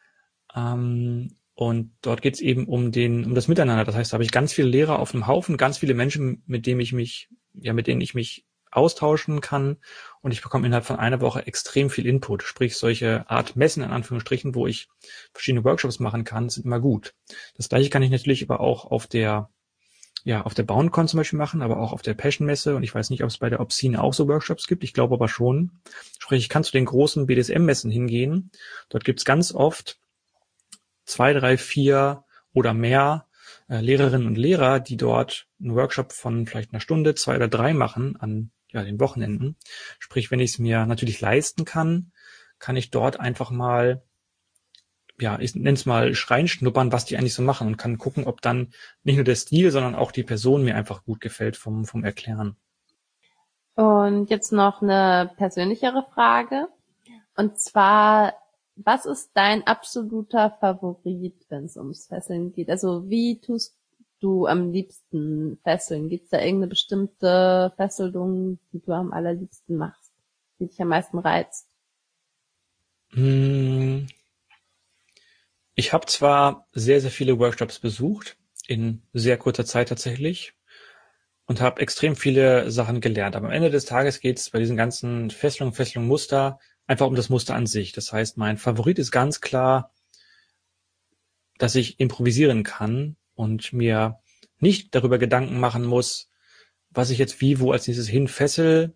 Ähm, und dort geht es eben um den, um das Miteinander. Das heißt, da habe ich ganz viele Lehrer auf einem Haufen, ganz viele Menschen, mit denen ich mich, ja, mit denen ich mich austauschen kann. Und ich bekomme innerhalb von einer Woche extrem viel Input. Sprich, solche Art Messen in Anführungsstrichen, wo ich verschiedene Workshops machen kann, sind immer gut. Das gleiche kann ich natürlich aber auch auf der, ja, auf der BoundCon zum Beispiel machen, aber auch auf der Passion Messe. Und ich weiß nicht, ob es bei der Obscene auch so Workshops gibt. Ich glaube aber schon. Sprich, ich kann zu den großen BDSM-Messen hingehen. Dort gibt es ganz oft zwei, drei, vier oder mehr äh, Lehrerinnen und Lehrer, die dort einen Workshop von vielleicht einer Stunde, zwei oder drei machen an ja, den Wochenenden. Sprich, wenn ich es mir natürlich leisten kann, kann ich dort einfach mal, ja, ich nenne es mal reinschnuppern, was die eigentlich so machen und kann gucken, ob dann nicht nur der Stil, sondern auch die Person mir einfach gut gefällt vom, vom Erklären. Und jetzt noch eine persönlichere Frage. Und zwar, was ist dein absoluter Favorit, wenn es ums Fesseln geht? Also wie tust du am liebsten fesseln? Gibt es da irgendeine bestimmte Fesselung, die du am allerliebsten machst, die dich am meisten reizt? Hm. Ich habe zwar sehr, sehr viele Workshops besucht, in sehr kurzer Zeit tatsächlich, und habe extrem viele Sachen gelernt. Aber am Ende des Tages geht es bei diesen ganzen Fesselungen, Fesselungen, Muster einfach um das Muster an sich. Das heißt, mein Favorit ist ganz klar, dass ich improvisieren kann und mir nicht darüber Gedanken machen muss, was ich jetzt wie, wo als nächstes hinfessel,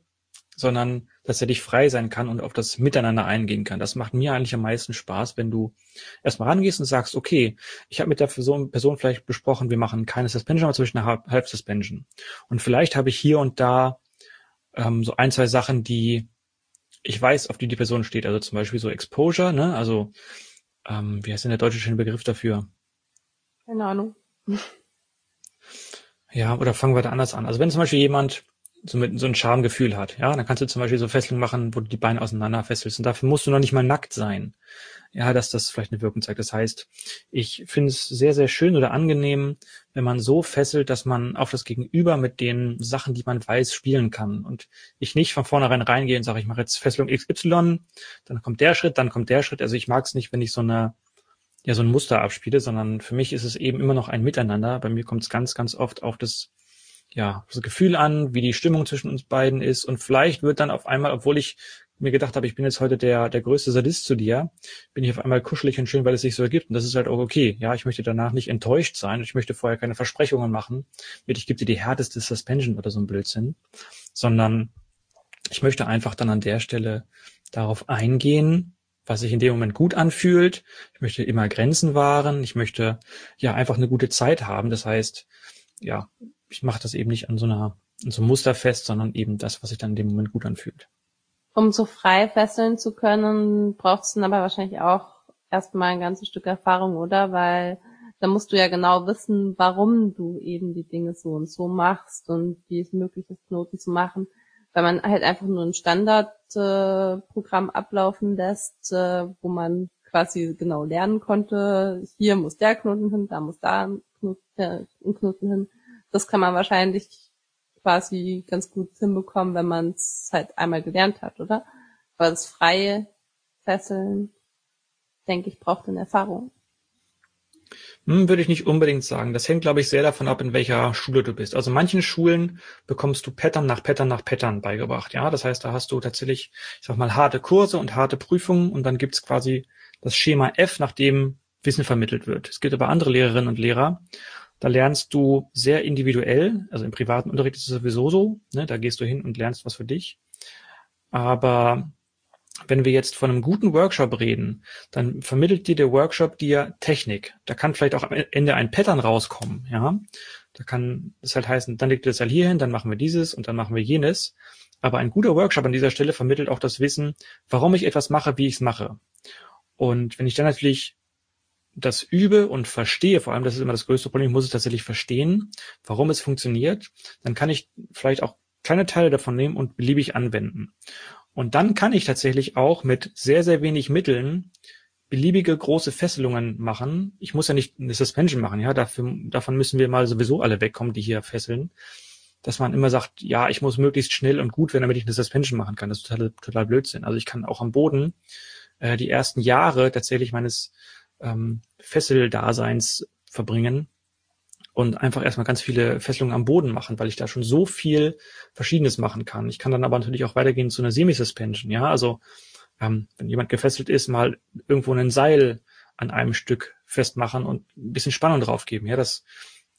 sondern dass er dich frei sein kann und auf das Miteinander eingehen kann. Das macht mir eigentlich am meisten Spaß, wenn du erstmal rangehst und sagst, okay, ich habe mit der Person, Person vielleicht besprochen, wir machen keine Suspension, aber zum Beispiel eine Half Suspension. Und vielleicht habe ich hier und da ähm, so ein, zwei Sachen, die ich weiß, auf die die Person steht. Also zum Beispiel so Exposure, ne? Also ähm, wie heißt denn der deutsche schöne Begriff dafür? Keine Ahnung. Ja, oder fangen wir da anders an. Also wenn zum Beispiel jemand so mit so ein Schamgefühl hat, ja, dann kannst du zum Beispiel so Fesselungen machen, wo du die Beine auseinander fesselst und dafür musst du noch nicht mal nackt sein. Ja, dass das vielleicht eine Wirkung zeigt. Das heißt, ich finde es sehr, sehr schön oder angenehm, wenn man so fesselt, dass man auf das Gegenüber mit den Sachen, die man weiß, spielen kann und ich nicht von vornherein reingehe und sage, ich mache jetzt Fesselung XY, dann kommt der Schritt, dann kommt der Schritt. Also ich mag es nicht, wenn ich so eine ja so ein Muster abspiele, sondern für mich ist es eben immer noch ein Miteinander. Bei mir kommt es ganz, ganz oft auf das ja, das Gefühl an, wie die Stimmung zwischen uns beiden ist und vielleicht wird dann auf einmal, obwohl ich mir gedacht habe, ich bin jetzt heute der, der größte Sadist zu dir, bin ich auf einmal kuschelig und schön, weil es sich so ergibt. Und das ist halt auch okay. Ja, ich möchte danach nicht enttäuscht sein. Ich möchte vorher keine Versprechungen machen, mit ich gebe dir die härteste Suspension oder so ein Blödsinn, sondern ich möchte einfach dann an der Stelle darauf eingehen, was sich in dem Moment gut anfühlt. Ich möchte immer Grenzen wahren. Ich möchte ja einfach eine gute Zeit haben. Das heißt, ja, ich mache das eben nicht an so einer, an so einem Muster fest, sondern eben das, was sich dann in dem Moment gut anfühlt. Um so frei fesseln zu können, brauchst du dann aber wahrscheinlich auch erstmal ein ganzes Stück Erfahrung, oder? Weil da musst du ja genau wissen, warum du eben die Dinge so und so machst und wie es möglich ist, Knoten zu machen. Weil man halt einfach nur ein Standardprogramm äh, ablaufen lässt, äh, wo man quasi genau lernen konnte, hier muss der Knoten hin, da muss da ein Knoten, äh, ein Knoten hin. Das kann man wahrscheinlich quasi ganz gut hinbekommen, wenn man es halt einmal gelernt hat, oder? Aber das freie Fesseln, denke ich, braucht eine Erfahrung. Hm, würde ich nicht unbedingt sagen. Das hängt, glaube ich, sehr davon ab, in welcher Schule du bist. Also manchen Schulen bekommst du Pattern nach Pattern nach Pattern beigebracht. Ja, das heißt, da hast du tatsächlich, ich sag mal, harte Kurse und harte Prüfungen und dann gibt's quasi das Schema F, nach dem Wissen vermittelt wird. Es gibt aber andere Lehrerinnen und Lehrer, da lernst du sehr individuell, also im privaten Unterricht ist es sowieso so, ne, da gehst du hin und lernst was für dich. Aber wenn wir jetzt von einem guten Workshop reden, dann vermittelt dir der Workshop dir Technik. Da kann vielleicht auch am Ende ein Pattern rauskommen, ja. Da kann es halt heißen, dann legt ihr das halt hier hin, dann machen wir dieses und dann machen wir jenes. Aber ein guter Workshop an dieser Stelle vermittelt auch das Wissen, warum ich etwas mache, wie ich es mache. Und wenn ich dann natürlich das übe und verstehe, vor allem das ist immer das größte Problem, ich muss es tatsächlich verstehen, warum es funktioniert, dann kann ich vielleicht auch kleine Teile davon nehmen und beliebig anwenden. Und dann kann ich tatsächlich auch mit sehr, sehr wenig Mitteln beliebige große Fesselungen machen. Ich muss ja nicht eine Suspension machen, ja, dafür, davon müssen wir mal sowieso alle wegkommen, die hier fesseln. Dass man immer sagt, ja, ich muss möglichst schnell und gut werden, damit ich eine Suspension machen kann. Das ist total, total Blödsinn. Also ich kann auch am Boden äh, die ersten Jahre tatsächlich meines ähm, Fesseldaseins verbringen und einfach erstmal ganz viele Fesselungen am Boden machen, weil ich da schon so viel Verschiedenes machen kann. Ich kann dann aber natürlich auch weitergehen zu einer Semi-Suspension, ja, also ähm, wenn jemand gefesselt ist, mal irgendwo ein Seil an einem Stück festmachen und ein bisschen Spannung draufgeben, ja, das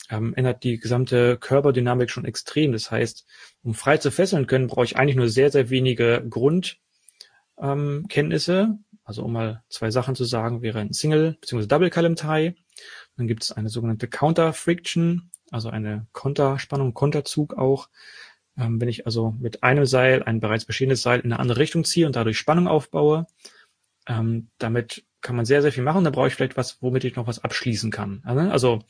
ähm, ändert die gesamte Körperdynamik schon extrem. Das heißt, um frei zu fesseln können, brauche ich eigentlich nur sehr, sehr wenige Grundkenntnisse, ähm, also um mal zwei Sachen zu sagen, wäre ein Single bzw. Double Column Tie. Dann gibt es eine sogenannte Counter Friction, also eine Konterspannung, Konterzug auch. Ähm, wenn ich also mit einem Seil ein bereits bestehendes Seil in eine andere Richtung ziehe und dadurch Spannung aufbaue, ähm, damit kann man sehr, sehr viel machen. Da brauche ich vielleicht was, womit ich noch was abschließen kann. Also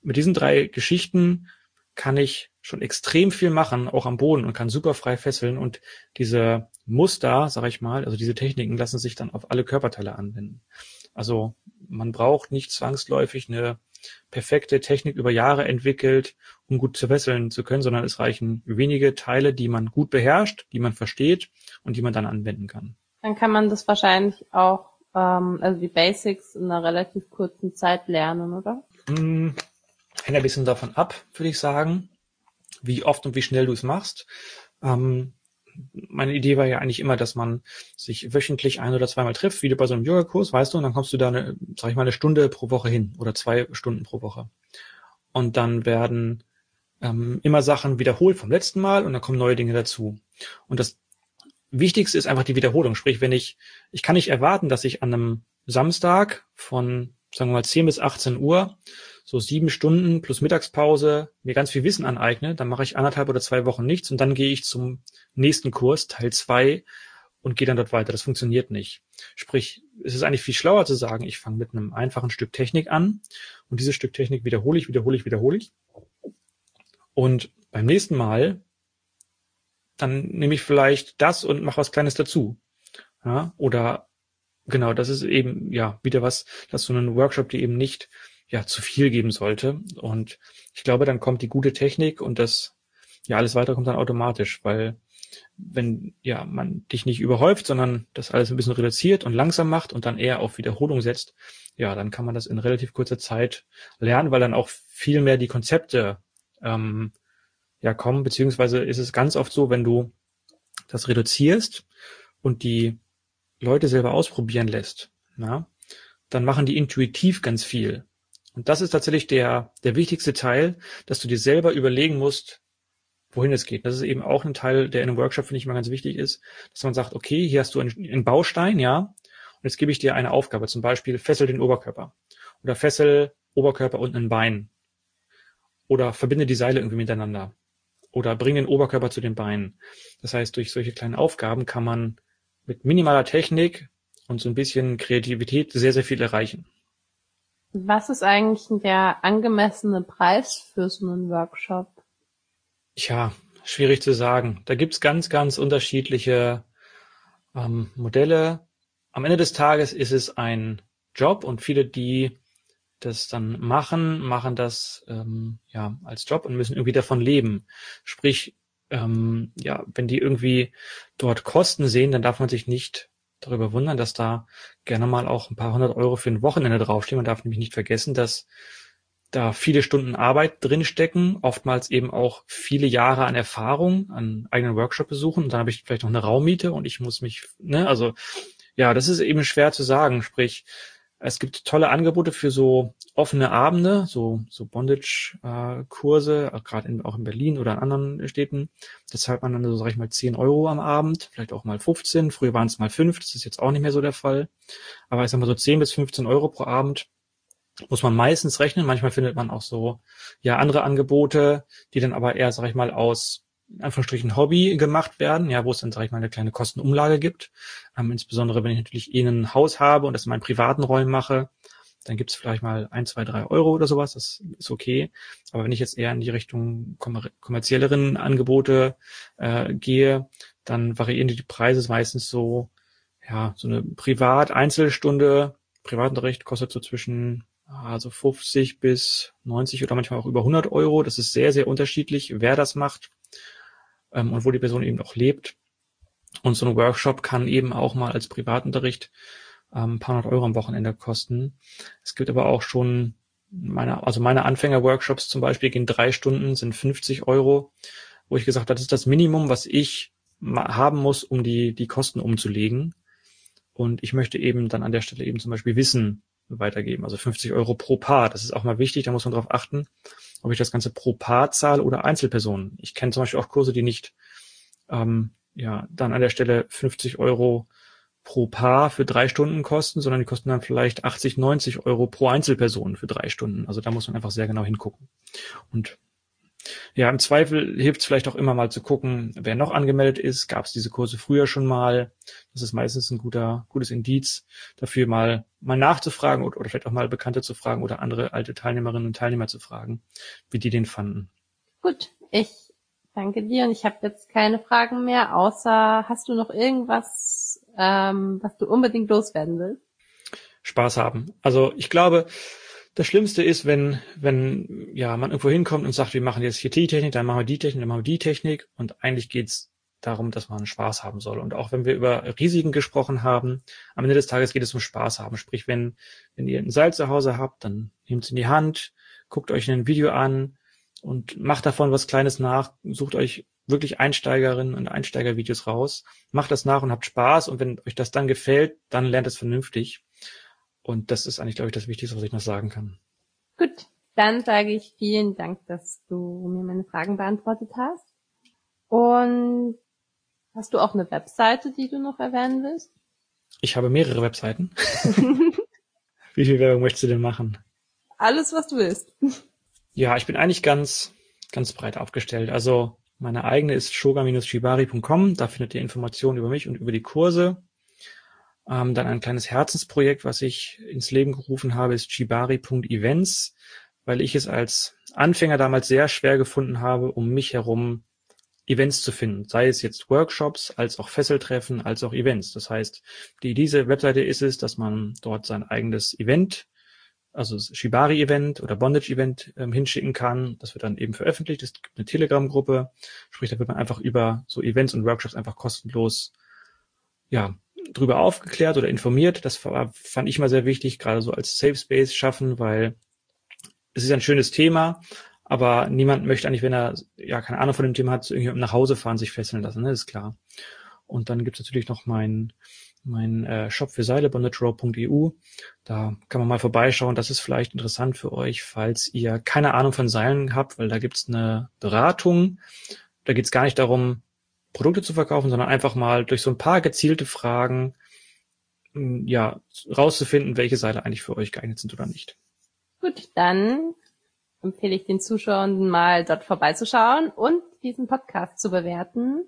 mit diesen drei Geschichten kann ich schon extrem viel machen, auch am Boden und kann super frei fesseln und diese Muster, sag ich mal, also diese Techniken lassen sich dann auf alle Körperteile anwenden. Also man braucht nicht zwangsläufig eine perfekte Technik über Jahre entwickelt, um gut zu fesseln zu können, sondern es reichen wenige Teile, die man gut beherrscht, die man versteht und die man dann anwenden kann. Dann kann man das wahrscheinlich auch, ähm, also die Basics in einer relativ kurzen Zeit lernen, oder? Hm, hängt ein bisschen davon ab, würde ich sagen, wie oft und wie schnell du es machst. Ähm, meine Idee war ja eigentlich immer, dass man sich wöchentlich ein oder zweimal trifft, wie du bei so einem Yoga-Kurs, weißt du, und dann kommst du da eine, sag ich mal, eine Stunde pro Woche hin oder zwei Stunden pro Woche. Und dann werden ähm, immer Sachen wiederholt vom letzten Mal und dann kommen neue Dinge dazu. Und das Wichtigste ist einfach die Wiederholung. Sprich, wenn ich, ich kann nicht erwarten, dass ich an einem Samstag von, sagen wir mal, 10 bis 18 Uhr so sieben Stunden plus Mittagspause mir ganz viel Wissen aneigne, dann mache ich anderthalb oder zwei Wochen nichts und dann gehe ich zum nächsten Kurs, Teil zwei, und gehe dann dort weiter. Das funktioniert nicht. Sprich, es ist eigentlich viel schlauer zu sagen, ich fange mit einem einfachen Stück Technik an und dieses Stück Technik wiederhole ich, wiederhole ich, wiederhole ich. Und beim nächsten Mal, dann nehme ich vielleicht das und mache was Kleines dazu. Ja, oder genau, das ist eben ja wieder was, dass so ein Workshop, die eben nicht ja zu viel geben sollte. Und ich glaube, dann kommt die gute Technik und das, ja, alles weitere kommt dann automatisch, weil wenn ja man dich nicht überhäuft, sondern das alles ein bisschen reduziert und langsam macht und dann eher auf Wiederholung setzt, ja, dann kann man das in relativ kurzer Zeit lernen, weil dann auch viel mehr die Konzepte ähm, ja kommen, beziehungsweise ist es ganz oft so, wenn du das reduzierst und die Leute selber ausprobieren lässt, na, dann machen die intuitiv ganz viel. Und das ist tatsächlich der, der wichtigste Teil, dass du dir selber überlegen musst, wohin es geht. Das ist eben auch ein Teil, der in einem Workshop, finde ich, mal ganz wichtig ist, dass man sagt, okay, hier hast du einen, einen Baustein, ja, und jetzt gebe ich dir eine Aufgabe, zum Beispiel fessel den Oberkörper oder fessel Oberkörper und ein Bein oder verbinde die Seile irgendwie miteinander oder bring den Oberkörper zu den Beinen. Das heißt, durch solche kleinen Aufgaben kann man mit minimaler Technik und so ein bisschen Kreativität sehr, sehr viel erreichen. Was ist eigentlich der angemessene Preis für so einen Workshop? Tja, schwierig zu sagen. Da gibt's ganz, ganz unterschiedliche ähm, Modelle. Am Ende des Tages ist es ein Job und viele, die das dann machen, machen das ähm, ja als Job und müssen irgendwie davon leben. Sprich, ähm, ja, wenn die irgendwie dort Kosten sehen, dann darf man sich nicht darüber wundern, dass da gerne mal auch ein paar hundert Euro für ein Wochenende draufstehen. Man darf nämlich nicht vergessen, dass da viele Stunden Arbeit drinstecken, oftmals eben auch viele Jahre an Erfahrung, an eigenen Workshop besuchen. Und dann habe ich vielleicht noch eine Raummiete und ich muss mich, ne, also ja, das ist eben schwer zu sagen. Sprich, es gibt tolle Angebote für so offene Abende, so, so Bondage-Kurse, äh, gerade auch in Berlin oder in anderen Städten. Da zahlt man dann so, sag ich mal, 10 Euro am Abend, vielleicht auch mal 15. Früher waren es mal 5, das ist jetzt auch nicht mehr so der Fall. Aber ich sag mal so 10 bis 15 Euro pro Abend muss man meistens rechnen. Manchmal findet man auch so, ja, andere Angebote, die dann aber eher, sag ich mal, aus in Anführungsstrichen Hobby gemacht werden, ja, wo es dann, sage ich mal, eine kleine Kostenumlage gibt. Ähm, insbesondere, wenn ich natürlich eh ein Haus habe und das in meinen privaten Räumen mache, dann gibt es vielleicht mal ein, zwei, drei Euro oder sowas, das ist okay. Aber wenn ich jetzt eher in die Richtung kommer kommerzielleren Angebote äh, gehe, dann variieren die Preise meistens so, ja, so eine Privat-Einzelstunde, Privatunterricht kostet so zwischen also 50 bis 90 oder manchmal auch über 100 Euro. Das ist sehr, sehr unterschiedlich, wer das macht ähm, und wo die Person eben auch lebt. Und so ein Workshop kann eben auch mal als Privatunterricht ähm, ein paar hundert Euro am Wochenende kosten. Es gibt aber auch schon meine, also meine Anfänger-Workshops zum Beispiel gehen drei Stunden, sind 50 Euro, wo ich gesagt habe, das ist das Minimum, was ich haben muss, um die, die Kosten umzulegen. Und ich möchte eben dann an der Stelle eben zum Beispiel Wissen weitergeben, also 50 Euro pro Paar. Das ist auch mal wichtig, da muss man drauf achten ob ich das Ganze pro Paar zahle oder Einzelpersonen. Ich kenne zum Beispiel auch Kurse, die nicht ähm, ja dann an der Stelle 50 Euro pro Paar für drei Stunden kosten, sondern die kosten dann vielleicht 80, 90 Euro pro Einzelperson für drei Stunden. Also da muss man einfach sehr genau hingucken. Und ja, im Zweifel hilft es vielleicht auch immer mal zu gucken, wer noch angemeldet ist. Gab es diese Kurse früher schon mal? Das ist meistens ein guter, gutes Indiz dafür, mal, mal nachzufragen oder, oder vielleicht auch mal Bekannte zu fragen oder andere alte Teilnehmerinnen und Teilnehmer zu fragen, wie die den fanden. Gut, ich danke dir und ich habe jetzt keine Fragen mehr, außer hast du noch irgendwas, ähm, was du unbedingt loswerden willst? Spaß haben. Also ich glaube, das Schlimmste ist, wenn, wenn ja man irgendwo hinkommt und sagt, wir machen jetzt hier die Technik, dann machen wir die Technik, dann machen wir die Technik und eigentlich geht's darum, dass man Spaß haben soll. Und auch wenn wir über Risiken gesprochen haben, am Ende des Tages geht es um Spaß haben. Sprich, wenn, wenn ihr ein Seil zu Hause habt, dann nehmt es in die Hand, guckt euch ein Video an und macht davon was Kleines nach, sucht euch wirklich Einsteigerinnen und Einsteigervideos raus, macht das nach und habt Spaß und wenn euch das dann gefällt, dann lernt es vernünftig. Und das ist eigentlich, glaube ich, das Wichtigste, was ich noch sagen kann. Gut, dann sage ich vielen Dank, dass du mir meine Fragen beantwortet hast. Und hast du auch eine Webseite, die du noch erwähnen willst? Ich habe mehrere Webseiten. <laughs> Wie viel Werbung möchtest du denn machen? Alles, was du willst. Ja, ich bin eigentlich ganz, ganz breit aufgestellt. Also meine eigene ist shoga-shibari.com. Da findet ihr Informationen über mich und über die Kurse. Ähm, dann ein kleines Herzensprojekt, was ich ins Leben gerufen habe, ist chibari.events, weil ich es als Anfänger damals sehr schwer gefunden habe, um mich herum Events zu finden, sei es jetzt Workshops, als auch Fesseltreffen, als auch Events. Das heißt, die diese Webseite ist es, dass man dort sein eigenes Event also das Shibari-Event oder Bondage-Event ähm, hinschicken kann. Das wird dann eben veröffentlicht. Es gibt eine Telegram-Gruppe, sprich, da wird man einfach über so Events und Workshops einfach kostenlos ja, drüber aufgeklärt oder informiert. Das fand ich mal sehr wichtig, gerade so als Safe Space schaffen, weil es ist ein schönes Thema, aber niemand möchte eigentlich, wenn er ja keine Ahnung von dem Thema hat, zu irgendjemandem nach Hause fahren, sich fesseln lassen, ne? ist klar. Und dann gibt es natürlich noch mein, mein äh, Shop für Seile, bondagerow.eu. Da kann man mal vorbeischauen. Das ist vielleicht interessant für euch, falls ihr keine Ahnung von Seilen habt, weil da gibt's eine Beratung. Da geht's gar nicht darum, Produkte zu verkaufen, sondern einfach mal durch so ein paar gezielte Fragen ja rauszufinden, welche Seile eigentlich für euch geeignet sind oder nicht. Gut, dann empfehle ich den Zuschauern mal dort vorbeizuschauen und diesen Podcast zu bewerten.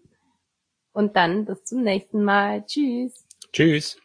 Und dann bis zum nächsten Mal. Tschüss. Tschüss.